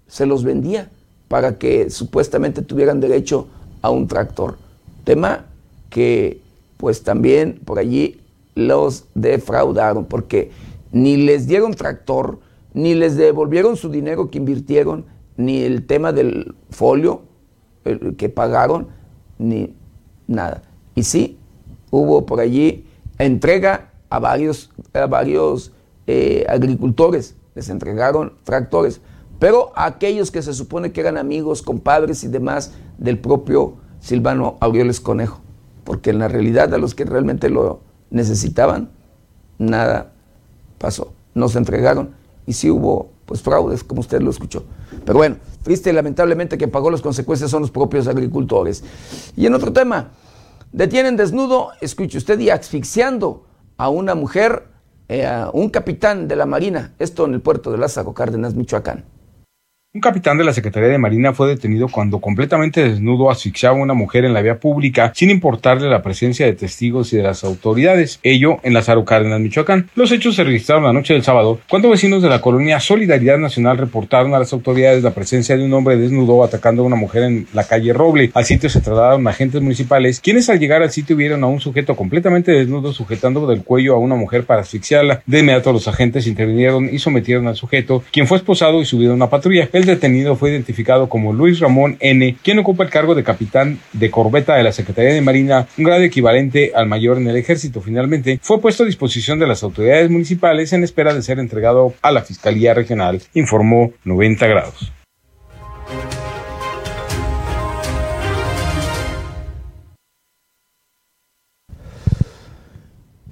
se los vendía para que supuestamente tuvieran derecho a un tractor. Tema que pues también por allí los defraudaron, porque ni les dieron tractor, ni les devolvieron su dinero que invirtieron, ni el tema del folio que pagaron, ni nada. Y sí, hubo por allí entrega a varios, a varios eh, agricultores, les entregaron tractores, pero a aquellos que se supone que eran amigos, compadres y demás del propio Silvano Aureoles Conejo, porque en la realidad a los que realmente lo necesitaban, nada pasó. No se entregaron y sí hubo pues fraudes, como usted lo escuchó. Pero bueno, triste y lamentablemente que pagó las consecuencias son los propios agricultores. Y en otro tema, detienen desnudo, escuche usted, y asfixiando a una mujer, eh, a un capitán de la Marina, esto en el puerto de Lázaro Cárdenas, Michoacán. Un capitán de la Secretaría de Marina fue detenido cuando completamente desnudo asfixiaba a una mujer en la vía pública sin importarle la presencia de testigos y de las autoridades, ello en Lázaro Cárdenas, Michoacán. Los hechos se registraron la noche del sábado cuando vecinos de la colonia Solidaridad Nacional reportaron a las autoridades la presencia de un hombre desnudo atacando a una mujer en la calle Roble. Al sitio se trasladaron agentes municipales, quienes al llegar al sitio vieron a un sujeto completamente desnudo sujetando del cuello a una mujer para asfixiarla. De inmediato los agentes intervinieron y sometieron al sujeto, quien fue esposado y subido a una patrulla. El detenido fue identificado como Luis Ramón N., quien ocupa el cargo de capitán de corbeta de la Secretaría de Marina, un grado equivalente al mayor en el ejército. Finalmente, fue puesto a disposición de las autoridades municipales en espera de ser entregado a la Fiscalía Regional, informó 90 grados.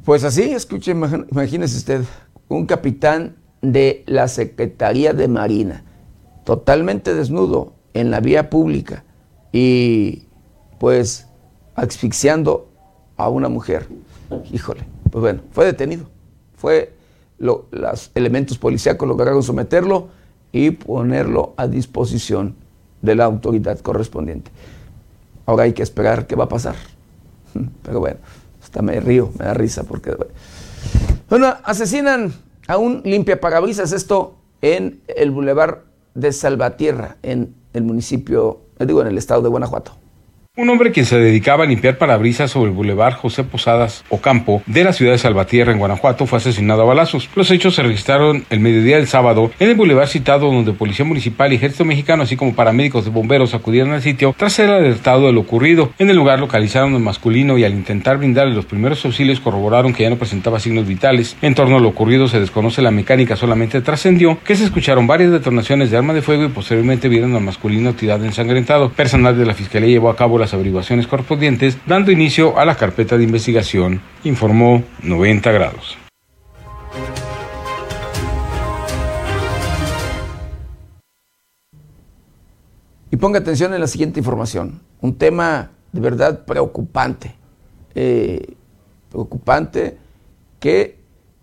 Pues así, escuche, imagínese usted, un capitán de la Secretaría de Marina totalmente desnudo en la vía pública y pues asfixiando a una mujer. Híjole, pues bueno, fue detenido. Fue los elementos policíacos lograron someterlo y ponerlo a disposición de la autoridad correspondiente. Ahora hay que esperar qué va a pasar. Pero bueno, hasta me río, me da risa porque... Bueno, asesinan a un limpia parabrisas, esto en el Boulevard de Salvatierra, en el municipio, digo, en el estado de Guanajuato. Un hombre que se dedicaba a limpiar parabrisas sobre el bulevar José Posadas Ocampo de la ciudad de Salvatierra, en Guanajuato, fue asesinado a balazos. Los hechos se registraron el mediodía del sábado en el bulevar citado donde Policía Municipal y Ejército Mexicano, así como paramédicos de bomberos, acudieron al sitio tras ser alertado de lo ocurrido. En el lugar localizaron al masculino y al intentar brindarle los primeros auxilios corroboraron que ya no presentaba signos vitales. En torno a lo ocurrido se desconoce la mecánica, solamente trascendió que se escucharon varias detonaciones de arma de fuego y posteriormente vieron al masculino tirado ensangrentado. Personal de la Fiscalía llevó a cabo la las averiguaciones correspondientes, dando inicio a la carpeta de investigación, informó 90 grados. Y ponga atención en la siguiente información, un tema de verdad preocupante, eh, preocupante que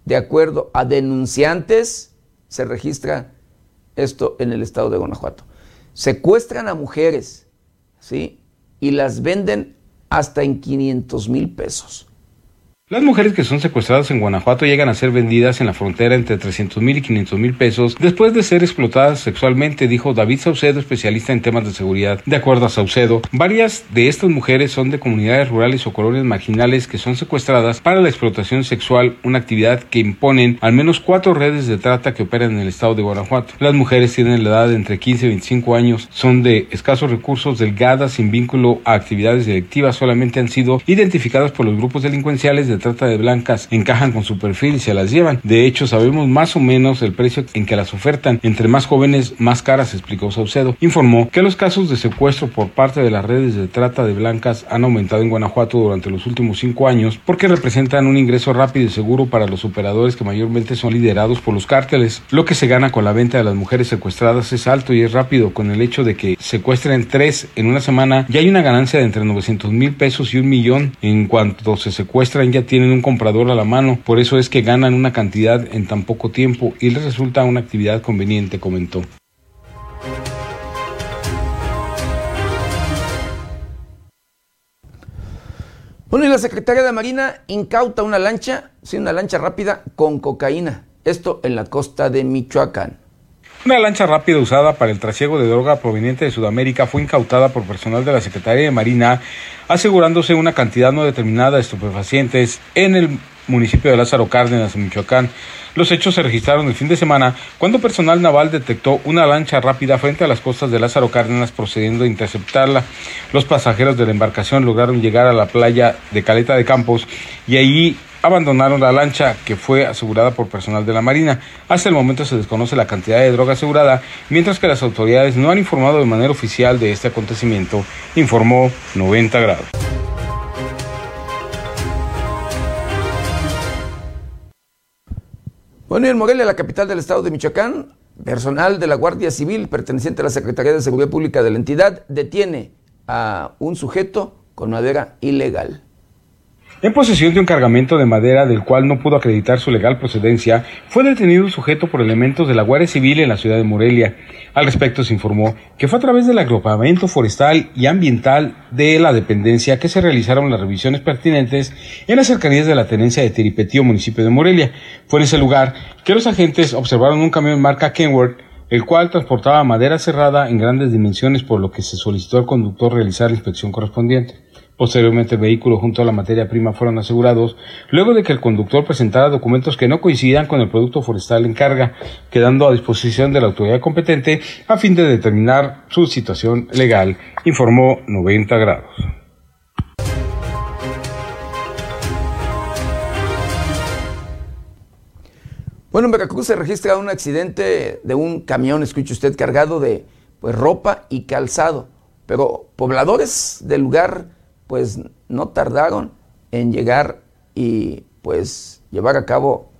de acuerdo a denunciantes se registra esto en el estado de Guanajuato. Secuestran a mujeres, ¿sí? Y las venden hasta en 500 mil pesos. Las mujeres que son secuestradas en Guanajuato llegan a ser vendidas en la frontera entre 300 mil y 500 mil pesos después de ser explotadas sexualmente, dijo David Saucedo, especialista en temas de seguridad. De acuerdo a Saucedo, varias de estas mujeres son de comunidades rurales o colonias marginales que son secuestradas para la explotación sexual, una actividad que imponen al menos cuatro redes de trata que operan en el estado de Guanajuato. Las mujeres tienen la edad de entre 15 y 25 años, son de escasos recursos, delgadas, sin vínculo a actividades delictivas, solamente han sido identificadas por los grupos delincuenciales de trata de blancas encajan con su perfil y se las llevan. De hecho, sabemos más o menos el precio en que las ofertan. Entre más jóvenes, más caras, explicó Saucedo. Informó que los casos de secuestro por parte de las redes de trata de blancas han aumentado en Guanajuato durante los últimos cinco años porque representan un ingreso rápido y seguro para los operadores que mayormente son liderados por los cárteles. Lo que se gana con la venta de las mujeres secuestradas es alto y es rápido. Con el hecho de que secuestren tres en una semana, ya hay una ganancia de entre 900 mil pesos y un millón. En cuanto se secuestran, ya tienen un comprador a la mano, por eso es que ganan una cantidad en tan poco tiempo y les resulta una actividad conveniente, comentó. Bueno, y la Secretaría de Marina incauta una lancha, sí, una lancha rápida con cocaína. Esto en la costa de Michoacán. Una lancha rápida usada para el trasiego de droga proveniente de Sudamérica fue incautada por personal de la Secretaría de Marina, asegurándose una cantidad no determinada de estupefacientes en el municipio de Lázaro Cárdenas, en Michoacán. Los hechos se registraron el fin de semana cuando personal naval detectó una lancha rápida frente a las costas de Lázaro Cárdenas procediendo a interceptarla. Los pasajeros de la embarcación lograron llegar a la playa de Caleta de Campos y ahí abandonaron la lancha que fue asegurada por personal de la Marina. Hasta el momento se desconoce la cantidad de droga asegurada, mientras que las autoridades no han informado de manera oficial de este acontecimiento, informó 90 grados. Bueno, en Morelia, la capital del estado de Michoacán, personal de la Guardia Civil perteneciente a la Secretaría de Seguridad Pública de la entidad detiene a un sujeto con madera ilegal. En posesión de un cargamento de madera del cual no pudo acreditar su legal procedencia, fue detenido un sujeto por elementos de la Guardia Civil en la ciudad de Morelia. Al respecto se informó que fue a través del agrupamiento forestal y ambiental de la dependencia que se realizaron las revisiones pertinentes en las cercanías de la tenencia de Tiripetío, municipio de Morelia. Fue en ese lugar que los agentes observaron un camión marca Kenworth el cual transportaba madera cerrada en grandes dimensiones, por lo que se solicitó al conductor realizar la inspección correspondiente. Posteriormente el vehículo junto a la materia prima fueron asegurados luego de que el conductor presentara documentos que no coincidan con el producto forestal en carga, quedando a disposición de la autoridad competente a fin de determinar su situación legal, informó 90 grados. Bueno, en Veracruz se registra un accidente de un camión, escuche usted, cargado de pues, ropa y calzado, pero pobladores del lugar pues no tardaron en llegar y pues llevar a cabo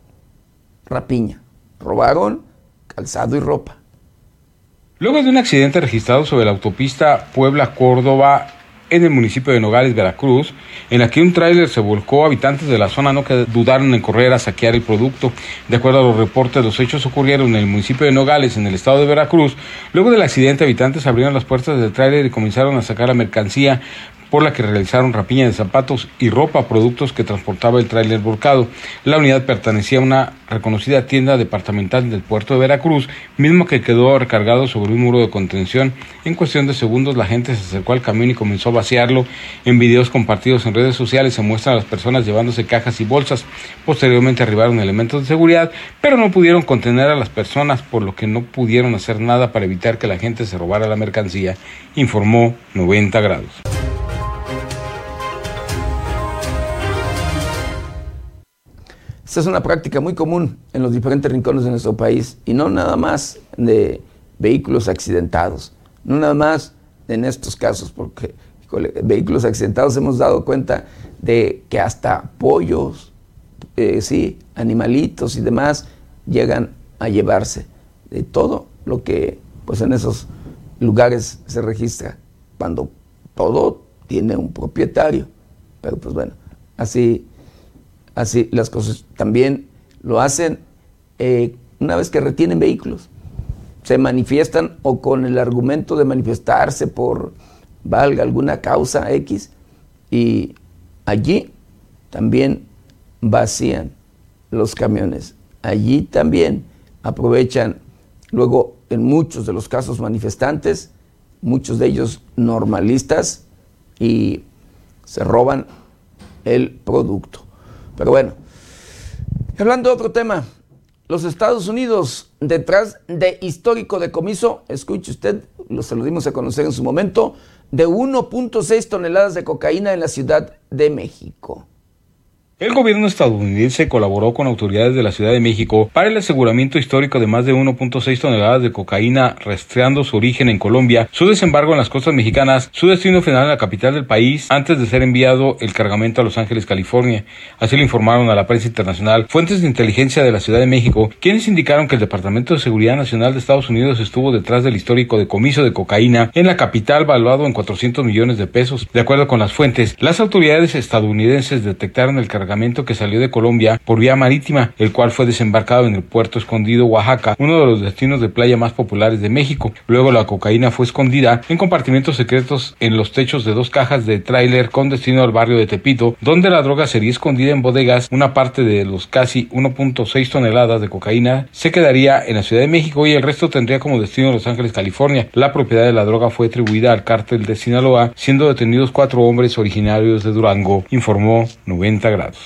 rapiña. Robaron calzado y ropa. Luego de un accidente registrado sobre la autopista Puebla-Córdoba en el municipio de Nogales, Veracruz, en la que un tráiler se volcó, habitantes de la zona no dudaron en correr a saquear el producto. De acuerdo a los reportes, los hechos ocurrieron en el municipio de Nogales, en el estado de Veracruz. Luego del accidente, habitantes abrieron las puertas del tráiler y comenzaron a sacar la mercancía, por la que realizaron rapiña de zapatos y ropa, productos que transportaba el tráiler volcado. La unidad pertenecía a una reconocida tienda departamental del puerto de Veracruz, mismo que quedó recargado sobre un muro de contención. En cuestión de segundos la gente se acercó al camión y comenzó a vaciarlo. En videos compartidos en redes sociales se muestran a las personas llevándose cajas y bolsas. Posteriormente arribaron elementos de seguridad, pero no pudieron contener a las personas, por lo que no pudieron hacer nada para evitar que la gente se robara la mercancía, informó 90 grados. Esta es una práctica muy común en los diferentes rincones de nuestro país y no nada más de vehículos accidentados, no nada más en estos casos, porque vehículos accidentados hemos dado cuenta de que hasta pollos, eh, sí, animalitos y demás llegan a llevarse de todo lo que pues en esos lugares se registra, cuando todo tiene un propietario. Pero pues bueno, así, así las cosas también lo hacen eh, una vez que retienen vehículos. Se manifiestan o con el argumento de manifestarse por, valga, alguna causa X, y allí también vacían los camiones. Allí también aprovechan luego en muchos de los casos manifestantes, muchos de ellos normalistas, y se roban el producto. Pero bueno, hablando de otro tema, los Estados Unidos detrás de histórico decomiso, escuche usted, lo se lo dimos a conocer en su momento, de 1.6 toneladas de cocaína en la Ciudad de México. El gobierno estadounidense colaboró con autoridades de la Ciudad de México para el aseguramiento histórico de más de 1.6 toneladas de cocaína, rastreando su origen en Colombia, su desembarco en las costas mexicanas, su destino final en la capital del país, antes de ser enviado el cargamento a Los Ángeles, California. Así lo informaron a la prensa internacional fuentes de inteligencia de la Ciudad de México, quienes indicaron que el Departamento de Seguridad Nacional de Estados Unidos estuvo detrás del histórico decomiso de cocaína en la capital valuado en 400 millones de pesos. De acuerdo con las fuentes, las autoridades estadounidenses detectaron el cargamento que salió de Colombia por vía marítima, el cual fue desembarcado en el puerto escondido Oaxaca, uno de los destinos de playa más populares de México. Luego la cocaína fue escondida en compartimentos secretos en los techos de dos cajas de tráiler con destino al barrio de Tepito, donde la droga sería escondida en bodegas. Una parte de los casi 1.6 toneladas de cocaína se quedaría en la Ciudad de México y el resto tendría como destino Los Ángeles, California. La propiedad de la droga fue atribuida al cártel de Sinaloa, siendo detenidos cuatro hombres originarios de Durango, informó 90 grados.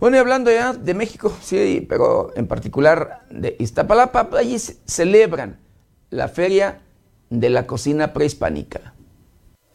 Bueno, y hablando ya de México, sí, pero en particular de Iztapalapa, allí celebran la feria de la cocina prehispánica.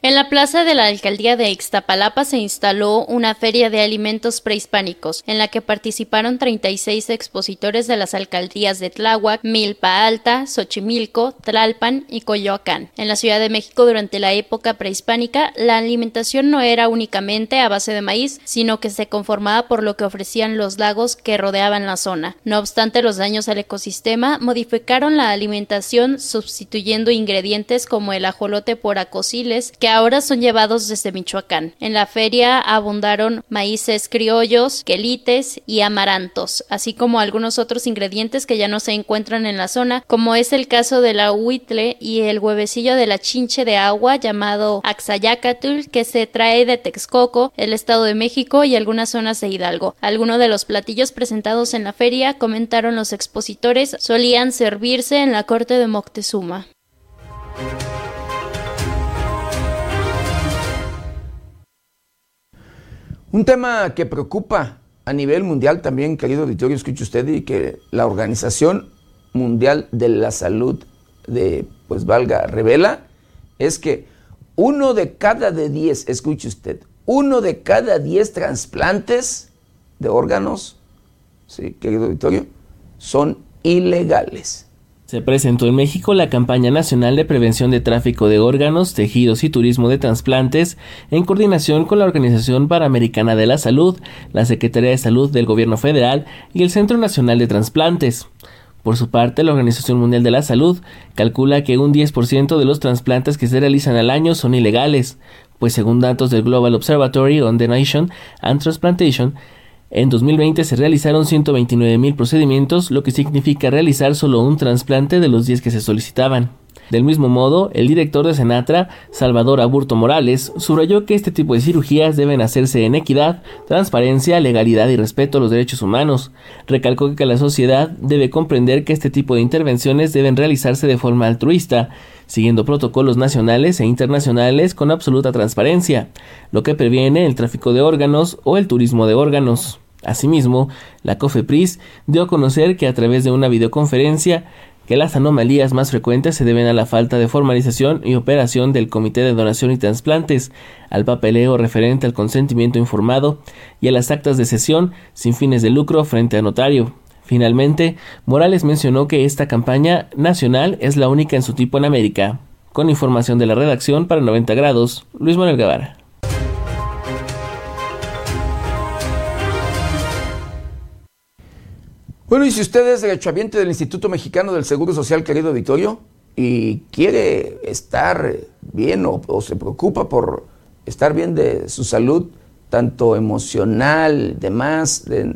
En la plaza de la alcaldía de Ixtapalapa se instaló una feria de alimentos prehispánicos, en la que participaron 36 expositores de las alcaldías de Tláhuac, Milpa Alta, Xochimilco, Tlalpan y Coyoacán. En la Ciudad de México durante la época prehispánica, la alimentación no era únicamente a base de maíz, sino que se conformaba por lo que ofrecían los lagos que rodeaban la zona. No obstante, los daños al ecosistema modificaron la alimentación sustituyendo ingredientes como el ajolote por acosiles que ahora son llevados desde Michoacán. En la feria abundaron maíces criollos, quelites y amarantos, así como algunos otros ingredientes que ya no se encuentran en la zona, como es el caso de la huitle y el huevecillo de la chinche de agua llamado axayacatl, que se trae de Texcoco, el Estado de México y algunas zonas de Hidalgo. Algunos de los platillos presentados en la feria, comentaron los expositores, solían servirse en la corte de Moctezuma. Un tema que preocupa a nivel mundial también, querido auditorio, escuche usted, y que la Organización Mundial de la Salud de, pues valga, revela, es que uno de cada de diez, escuche usted, uno de cada diez trasplantes de órganos, sí, querido auditorio, son ilegales. Se presentó en México la campaña nacional de prevención de tráfico de órganos, tejidos y turismo de trasplantes en coordinación con la Organización Panamericana de la Salud, la Secretaría de Salud del Gobierno Federal y el Centro Nacional de Transplantes. Por su parte, la Organización Mundial de la Salud calcula que un 10% de los trasplantes que se realizan al año son ilegales, pues según datos del Global Observatory on the Nation and Transplantation, en 2020 se realizaron 129.000 procedimientos, lo que significa realizar solo un trasplante de los 10 que se solicitaban. Del mismo modo, el director de Senatra, Salvador Aburto Morales, subrayó que este tipo de cirugías deben hacerse en equidad, transparencia, legalidad y respeto a los derechos humanos. Recalcó que la sociedad debe comprender que este tipo de intervenciones deben realizarse de forma altruista, siguiendo protocolos nacionales e internacionales con absoluta transparencia, lo que previene el tráfico de órganos o el turismo de órganos. Asimismo, la COFEPRIS dio a conocer que a través de una videoconferencia que las anomalías más frecuentes se deben a la falta de formalización y operación del Comité de Donación y Transplantes, al papeleo referente al consentimiento informado y a las actas de sesión sin fines de lucro frente a notario. Finalmente, Morales mencionó que esta campaña nacional es la única en su tipo en América. Con información de la redacción para 90 grados, Luis Manuel Guevara. Bueno, y si usted es derechohabiente del Instituto Mexicano del Seguro Social, querido auditorio, y quiere estar bien o, se preocupa por estar bien de su salud, tanto emocional, demás, de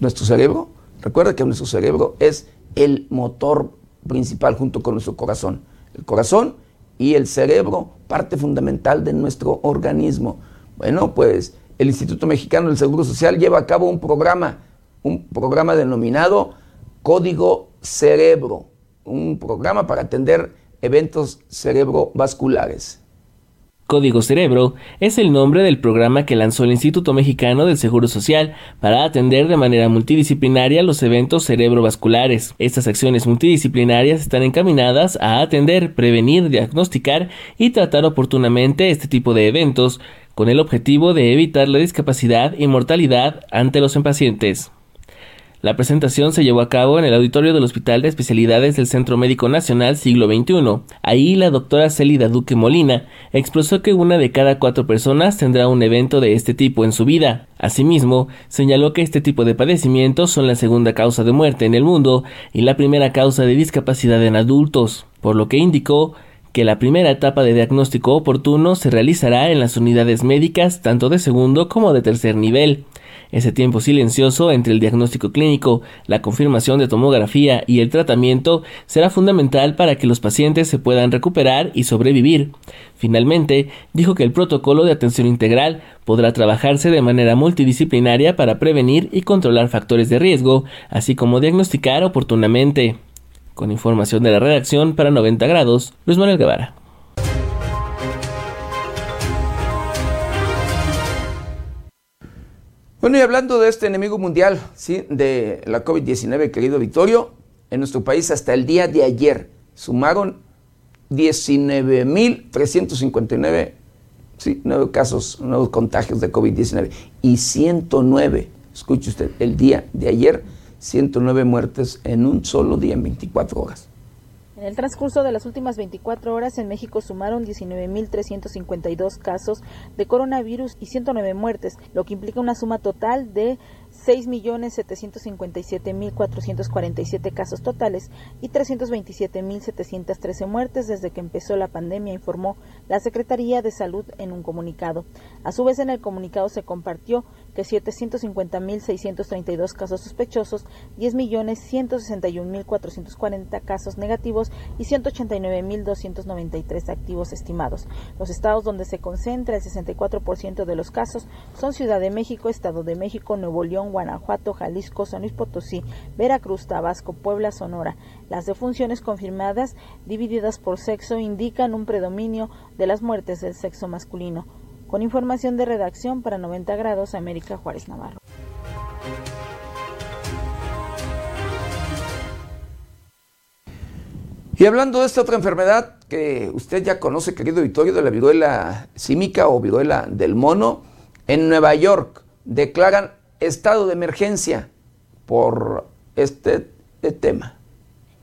nuestro cerebro, recuerda que nuestro cerebro es el motor principal junto con nuestro corazón. El corazón y el cerebro, parte fundamental de nuestro organismo. Bueno, pues el Instituto Mexicano del Seguro Social lleva a cabo un programa, un programa denominado Código Cerebro, un programa para atender eventos cerebrovasculares. Código Cerebro es el nombre del programa que lanzó el Instituto Mexicano del Seguro Social para atender de manera multidisciplinaria los eventos cerebrovasculares. Estas acciones multidisciplinarias están encaminadas a atender, prevenir, diagnosticar y tratar oportunamente este tipo de eventos, con el objetivo de evitar la discapacidad y mortalidad ante los pacientes. La presentación se llevó a cabo en el auditorio del Hospital de Especialidades del Centro Médico Nacional Siglo XXI. Ahí la doctora Célida Duque Molina expresó que una de cada cuatro personas tendrá un evento de este tipo en su vida. Asimismo, señaló que este tipo de padecimientos son la segunda causa de muerte en el mundo y la primera causa de discapacidad en adultos, por lo que indicó que la primera etapa de diagnóstico oportuno se realizará en las unidades médicas tanto de segundo como de tercer nivel. Ese tiempo silencioso entre el diagnóstico clínico, la confirmación de tomografía y el tratamiento será fundamental para que los pacientes se puedan recuperar y sobrevivir. Finalmente, dijo que el protocolo de atención integral podrá trabajarse de manera multidisciplinaria para prevenir y controlar factores de riesgo, así como diagnosticar oportunamente. Con información de la redacción para 90 grados, Luis Manuel Guevara. Bueno, y hablando de este enemigo mundial, ¿sí? de la COVID-19, querido Victorio, en nuestro país hasta el día de ayer sumaron 19.359 sí, nuevos casos, nuevos contagios de COVID-19 y 109, escuche usted, el día de ayer, 109 muertes en un solo día, en 24 horas. En el transcurso de las últimas 24 horas en México sumaron 19.352 casos de coronavirus y 109 muertes, lo que implica una suma total de 6.757.447 casos totales y 327.713 muertes desde que empezó la pandemia, informó la Secretaría de Salud en un comunicado. A su vez, en el comunicado se compartió que 750.632 casos sospechosos, 10.161.440 casos negativos y 189.293 activos estimados. Los estados donde se concentra el 64% de los casos son Ciudad de México, Estado de México, Nuevo León, Guanajuato, Jalisco, San Luis Potosí, Veracruz, Tabasco, Puebla, Sonora. Las defunciones confirmadas, divididas por sexo, indican un predominio de las muertes del sexo masculino. Con información de redacción para 90 grados, América Juárez Navarro. Y hablando de esta otra enfermedad que usted ya conoce, querido Vittorio, de la viruela símica o viruela del mono, en Nueva York declaran estado de emergencia por este, este tema.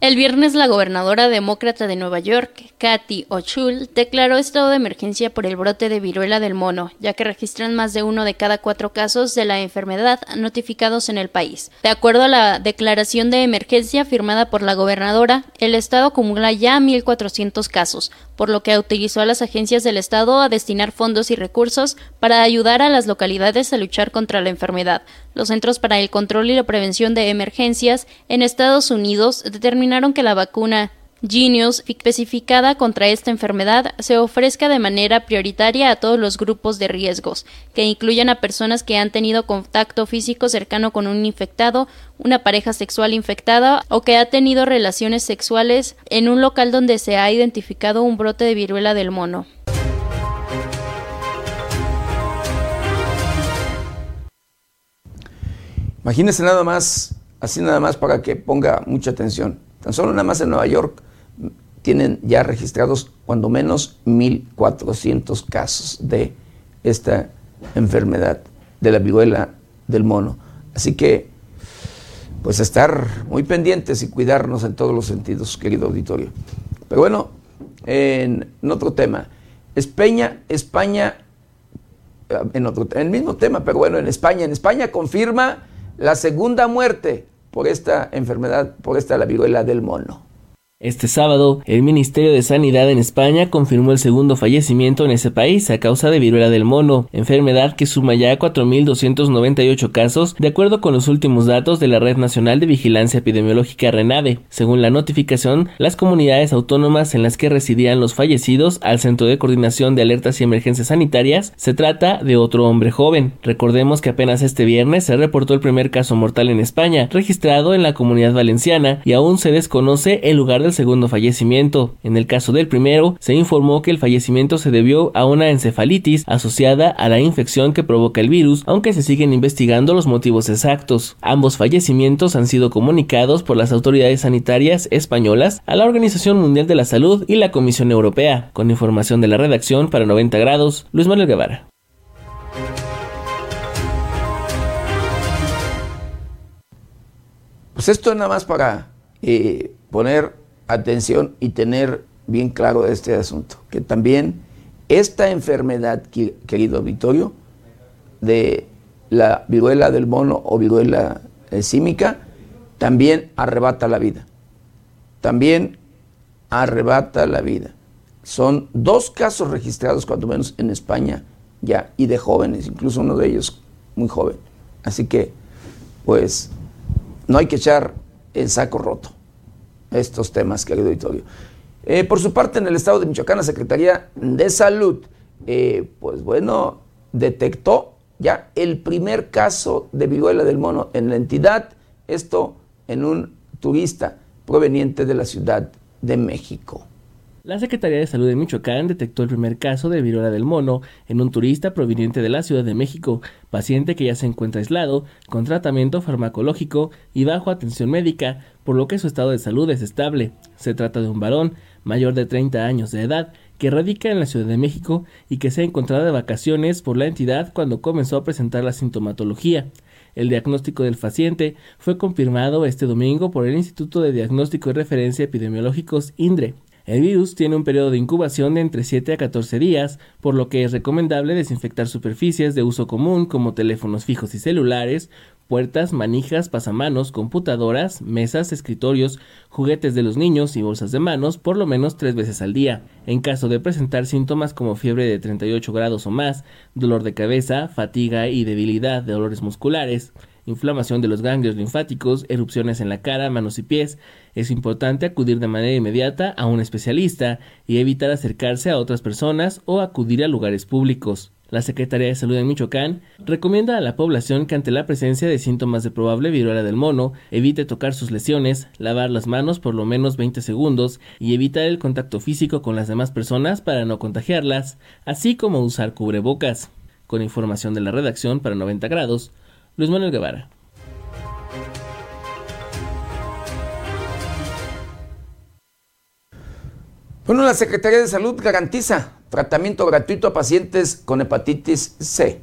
El viernes la gobernadora demócrata de Nueva York, Kathy O'Chul, declaró estado de emergencia por el brote de viruela del mono, ya que registran más de uno de cada cuatro casos de la enfermedad notificados en el país. De acuerdo a la declaración de emergencia firmada por la gobernadora, el estado acumula ya 1.400 casos, por lo que utilizó a las agencias del estado a destinar fondos y recursos para ayudar a las localidades a luchar contra la enfermedad. Los Centros para el Control y la Prevención de Emergencias en Estados Unidos determinaron que la vacuna Genius, especificada contra esta enfermedad, se ofrezca de manera prioritaria a todos los grupos de riesgos, que incluyan a personas que han tenido contacto físico cercano con un infectado, una pareja sexual infectada o que ha tenido relaciones sexuales en un local donde se ha identificado un brote de viruela del mono. Imagínense nada más, así nada más para que ponga mucha atención. Tan solo nada más en Nueva York tienen ya registrados cuando menos 1.400 casos de esta enfermedad, de la viruela del mono. Así que, pues estar muy pendientes y cuidarnos en todos los sentidos, querido auditorio. Pero bueno, en, otro tema, España, España, en otro, en el mismo tema, pero bueno, en España, en España confirma la segunda muerte por esta enfermedad, por esta la viruela del mono. Este sábado, el Ministerio de Sanidad en España confirmó el segundo fallecimiento en ese país a causa de viruela del mono, enfermedad que suma ya 4.298 casos, de acuerdo con los últimos datos de la Red Nacional de Vigilancia Epidemiológica RENAVE. Según la notificación, las comunidades autónomas en las que residían los fallecidos al Centro de Coordinación de Alertas y Emergencias Sanitarias se trata de otro hombre joven. Recordemos que apenas este viernes se reportó el primer caso mortal en España, registrado en la comunidad valenciana, y aún se desconoce el lugar del segundo fallecimiento. En el caso del primero, se informó que el fallecimiento se debió a una encefalitis asociada a la infección que provoca el virus, aunque se siguen investigando los motivos exactos. Ambos fallecimientos han sido comunicados por las autoridades sanitarias españolas a la Organización Mundial de la Salud y la Comisión Europea. Con información de la redacción para 90 grados, Luis Manuel Guevara. Pues esto es nada más para eh, poner atención y tener bien claro este asunto, que también esta enfermedad, querido auditorio, de la viruela del mono o viruela eh, símica, también arrebata la vida. También arrebata la vida. Son dos casos registrados, cuando menos en España ya, y de jóvenes, incluso uno de ellos muy joven. Así que, pues, no hay que echar el saco roto estos temas, querido auditorio. Eh, por su parte, en el estado de Michoacán, la Secretaría de Salud, eh, pues bueno, detectó ya el primer caso de viruela del mono en la entidad, esto en un turista proveniente de la Ciudad de México. La Secretaría de Salud de Michoacán detectó el primer caso de viruela del mono en un turista proveniente de la Ciudad de México, paciente que ya se encuentra aislado, con tratamiento farmacológico y bajo atención médica, por lo que su estado de salud es estable. Se trata de un varón mayor de 30 años de edad que radica en la Ciudad de México y que se ha encontrado de vacaciones por la entidad cuando comenzó a presentar la sintomatología. El diagnóstico del paciente fue confirmado este domingo por el Instituto de Diagnóstico y Referencia Epidemiológicos INDRE. El virus tiene un periodo de incubación de entre 7 a 14 días, por lo que es recomendable desinfectar superficies de uso común como teléfonos fijos y celulares, puertas, manijas, pasamanos, computadoras, mesas, escritorios, juguetes de los niños y bolsas de manos por lo menos tres veces al día. En caso de presentar síntomas como fiebre de 38 grados o más, dolor de cabeza, fatiga y debilidad de dolores musculares, inflamación de los ganglios linfáticos, erupciones en la cara, manos y pies, es importante acudir de manera inmediata a un especialista y evitar acercarse a otras personas o acudir a lugares públicos. La Secretaría de Salud de Michoacán recomienda a la población que ante la presencia de síntomas de probable viruela del mono evite tocar sus lesiones, lavar las manos por lo menos 20 segundos y evitar el contacto físico con las demás personas para no contagiarlas, así como usar cubrebocas. Con información de la redacción para 90 grados, Luis Manuel Guevara. Bueno, la Secretaría de Salud garantiza tratamiento gratuito a pacientes con hepatitis C.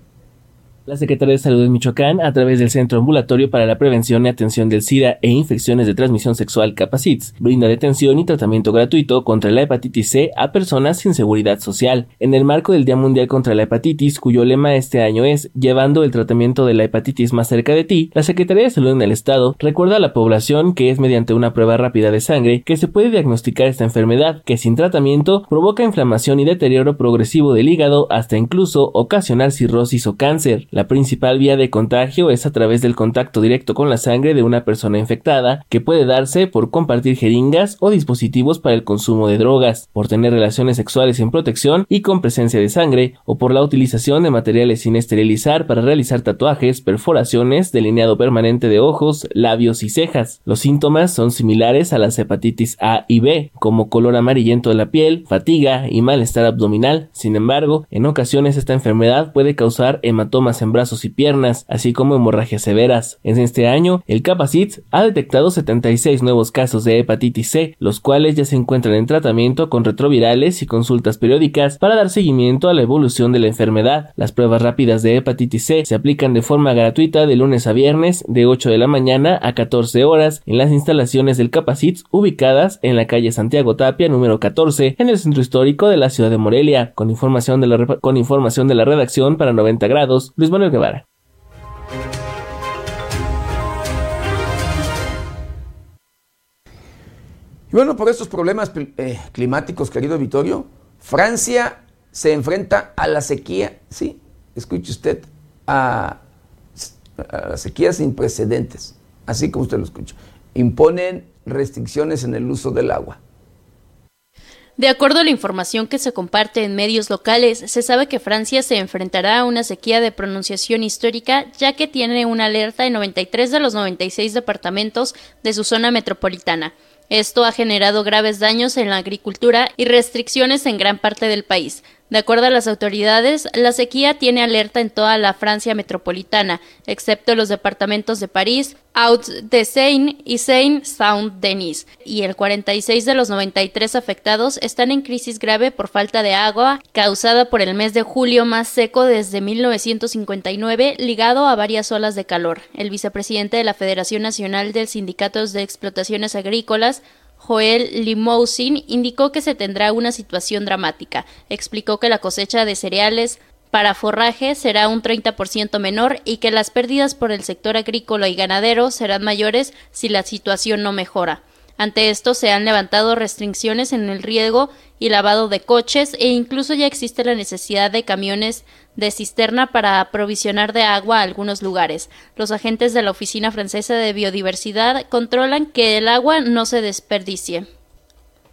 La Secretaría de Salud de Michoacán, a través del Centro Ambulatorio para la Prevención y Atención del SIDA e Infecciones de Transmisión Sexual Capacits, brinda detención y tratamiento gratuito contra la hepatitis C a personas sin seguridad social. En el marco del Día Mundial contra la Hepatitis, cuyo lema este año es Llevando el tratamiento de la hepatitis más cerca de ti, la Secretaría de Salud en el Estado recuerda a la población que es mediante una prueba rápida de sangre que se puede diagnosticar esta enfermedad, que sin tratamiento provoca inflamación y deterioro progresivo del hígado hasta incluso ocasionar cirrosis o cáncer. La principal vía de contagio es a través del contacto directo con la sangre de una persona infectada, que puede darse por compartir jeringas o dispositivos para el consumo de drogas, por tener relaciones sexuales sin protección y con presencia de sangre, o por la utilización de materiales sin esterilizar para realizar tatuajes, perforaciones, delineado permanente de ojos, labios y cejas. Los síntomas son similares a las hepatitis A y B, como color amarillento de la piel, fatiga y malestar abdominal. Sin embargo, en ocasiones esta enfermedad puede causar hematomas en brazos y piernas, así como hemorragias severas. En este año, el Capacit ha detectado 76 nuevos casos de hepatitis C, los cuales ya se encuentran en tratamiento con retrovirales y consultas periódicas para dar seguimiento a la evolución de la enfermedad. Las pruebas rápidas de hepatitis C se aplican de forma gratuita de lunes a viernes de 8 de la mañana a 14 horas en las instalaciones del Capacit ubicadas en la calle Santiago Tapia número 14 en el centro histórico de la ciudad de Morelia. Con información de la, con información de la redacción para 90 grados, Manuel Guevara. Y bueno, por estos problemas eh, climáticos, querido Vittorio, Francia se enfrenta a la sequía, sí, escuche usted, a, a sequías sin precedentes, así como usted lo escucha. Imponen restricciones en el uso del agua. De acuerdo a la información que se comparte en medios locales, se sabe que Francia se enfrentará a una sequía de pronunciación histórica, ya que tiene una alerta en 93 de los 96 departamentos de su zona metropolitana. Esto ha generado graves daños en la agricultura y restricciones en gran parte del país. De acuerdo a las autoridades, la sequía tiene alerta en toda la Francia metropolitana, excepto los departamentos de París, Hauts-de-Seine y Seine-Saint-Denis, y el 46 de los 93 afectados están en crisis grave por falta de agua causada por el mes de julio más seco desde 1959, ligado a varias olas de calor. El vicepresidente de la Federación Nacional de Sindicatos de Explotaciones Agrícolas, Joel Limousin indicó que se tendrá una situación dramática. Explicó que la cosecha de cereales para forraje será un 30% menor y que las pérdidas por el sector agrícola y ganadero serán mayores si la situación no mejora. Ante esto se han levantado restricciones en el riego y lavado de coches e incluso ya existe la necesidad de camiones de cisterna para aprovisionar de agua a algunos lugares. Los agentes de la Oficina Francesa de Biodiversidad controlan que el agua no se desperdicie.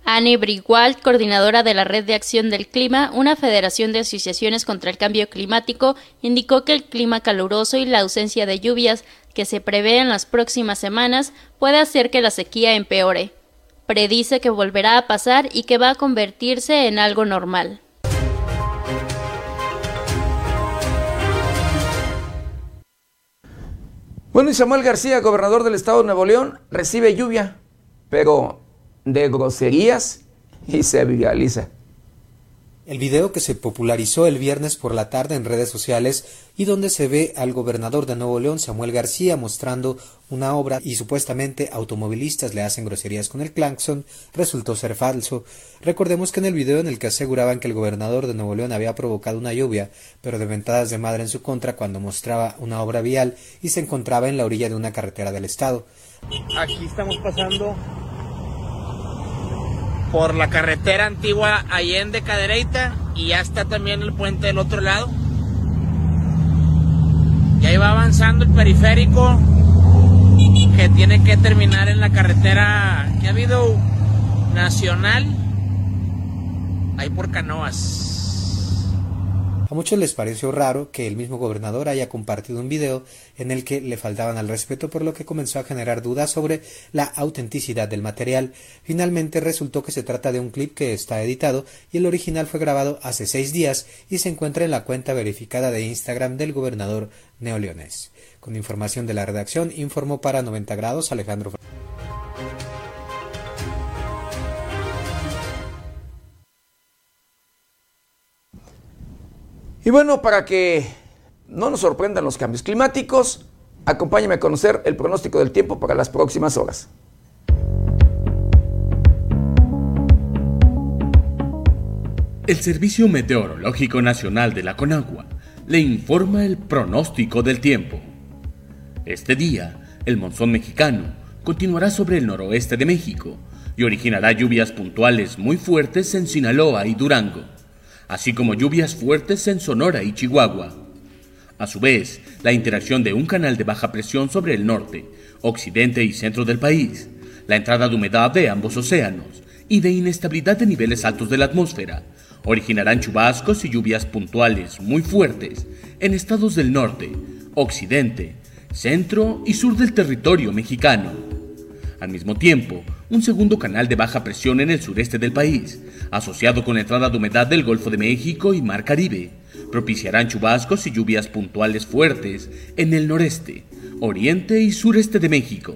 Annie Brigual, coordinadora de la Red de Acción del Clima, una federación de asociaciones contra el cambio climático, indicó que el clima caluroso y la ausencia de lluvias que se prevé en las próximas semanas puede hacer que la sequía empeore. Predice que volverá a pasar y que va a convertirse en algo normal. Bueno, y Samuel García, gobernador del estado de Nuevo León, recibe lluvia, pero de groserías y se viraliza. El video que se popularizó el viernes por la tarde en redes sociales y donde se ve al gobernador de Nuevo León, Samuel García, mostrando una obra y supuestamente automovilistas le hacen groserías con el claxon, resultó ser falso. Recordemos que en el video en el que aseguraban que el gobernador de Nuevo León había provocado una lluvia, pero de ventadas de madre en su contra cuando mostraba una obra vial y se encontraba en la orilla de una carretera del estado. Aquí estamos pasando por la carretera antigua Allende Cadereyta y ya está también el puente del otro lado. Y ahí va avanzando el periférico que tiene que terminar en la carretera que ha habido nacional ahí por Canoas. A muchos les pareció raro que el mismo gobernador haya compartido un video en el que le faltaban al respeto, por lo que comenzó a generar dudas sobre la autenticidad del material. Finalmente resultó que se trata de un clip que está editado y el original fue grabado hace seis días y se encuentra en la cuenta verificada de Instagram del gobernador neoleonés. Con información de la redacción, informó para 90 grados Alejandro. Y bueno, para que no nos sorprendan los cambios climáticos, acompáñame a conocer el pronóstico del tiempo para las próximas horas. El Servicio Meteorológico Nacional de la Conagua le informa el pronóstico del tiempo. Este día, el monzón mexicano continuará sobre el noroeste de México y originará lluvias puntuales muy fuertes en Sinaloa y Durango así como lluvias fuertes en Sonora y Chihuahua. A su vez, la interacción de un canal de baja presión sobre el norte, occidente y centro del país, la entrada de humedad de ambos océanos y de inestabilidad de niveles altos de la atmósfera originarán chubascos y lluvias puntuales muy fuertes en estados del norte, occidente, centro y sur del territorio mexicano. Al mismo tiempo, un segundo canal de baja presión en el sureste del país, asociado con la entrada de humedad del Golfo de México y Mar Caribe, propiciarán chubascos y lluvias puntuales fuertes en el noreste, oriente y sureste de México,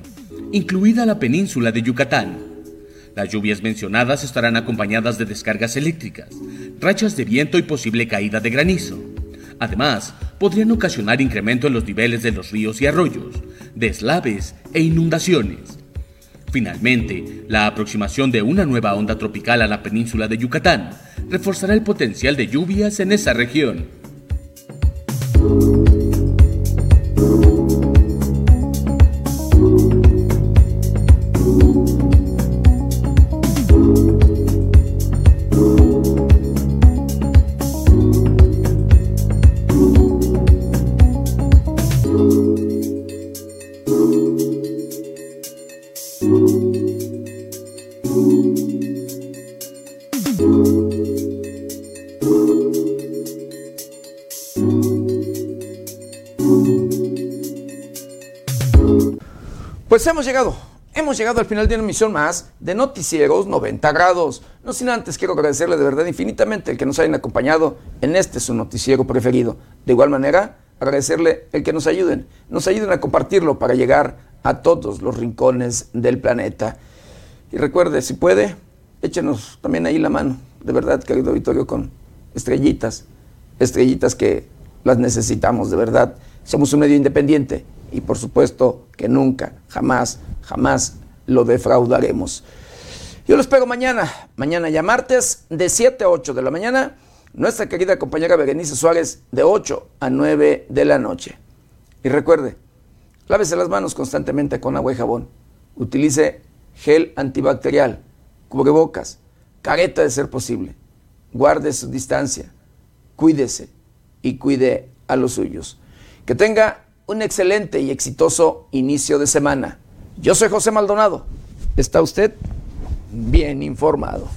incluida la península de Yucatán. Las lluvias mencionadas estarán acompañadas de descargas eléctricas, rachas de viento y posible caída de granizo. Además, podrían ocasionar incremento en los niveles de los ríos y arroyos, deslaves e inundaciones Finalmente, la aproximación de una nueva onda tropical a la península de Yucatán reforzará el potencial de lluvias en esa región. Pues hemos llegado, hemos llegado al final de una emisión más de Noticieros 90 grados. No sin antes quiero agradecerle de verdad infinitamente el que nos hayan acompañado en este su noticiero preferido. De igual manera, agradecerle el que nos ayuden, nos ayuden a compartirlo para llegar a todos los rincones del planeta. Y recuerde, si puede, échenos también ahí la mano, de verdad, querido auditorio, con estrellitas, estrellitas que las necesitamos, de verdad. Somos un medio independiente y por supuesto que nunca, jamás, jamás lo defraudaremos. Yo lo espero mañana, mañana ya martes, de 7 a 8 de la mañana, nuestra querida compañera Berenice Suárez, de 8 a 9 de la noche. Y recuerde, lávese las manos constantemente con agua y jabón. Utilice gel antibacterial, cubrebocas, careta de ser posible. Guarde su distancia, cuídese y cuide a los suyos. Que tenga un excelente y exitoso inicio de semana. Yo soy José Maldonado. ¿Está usted bien informado?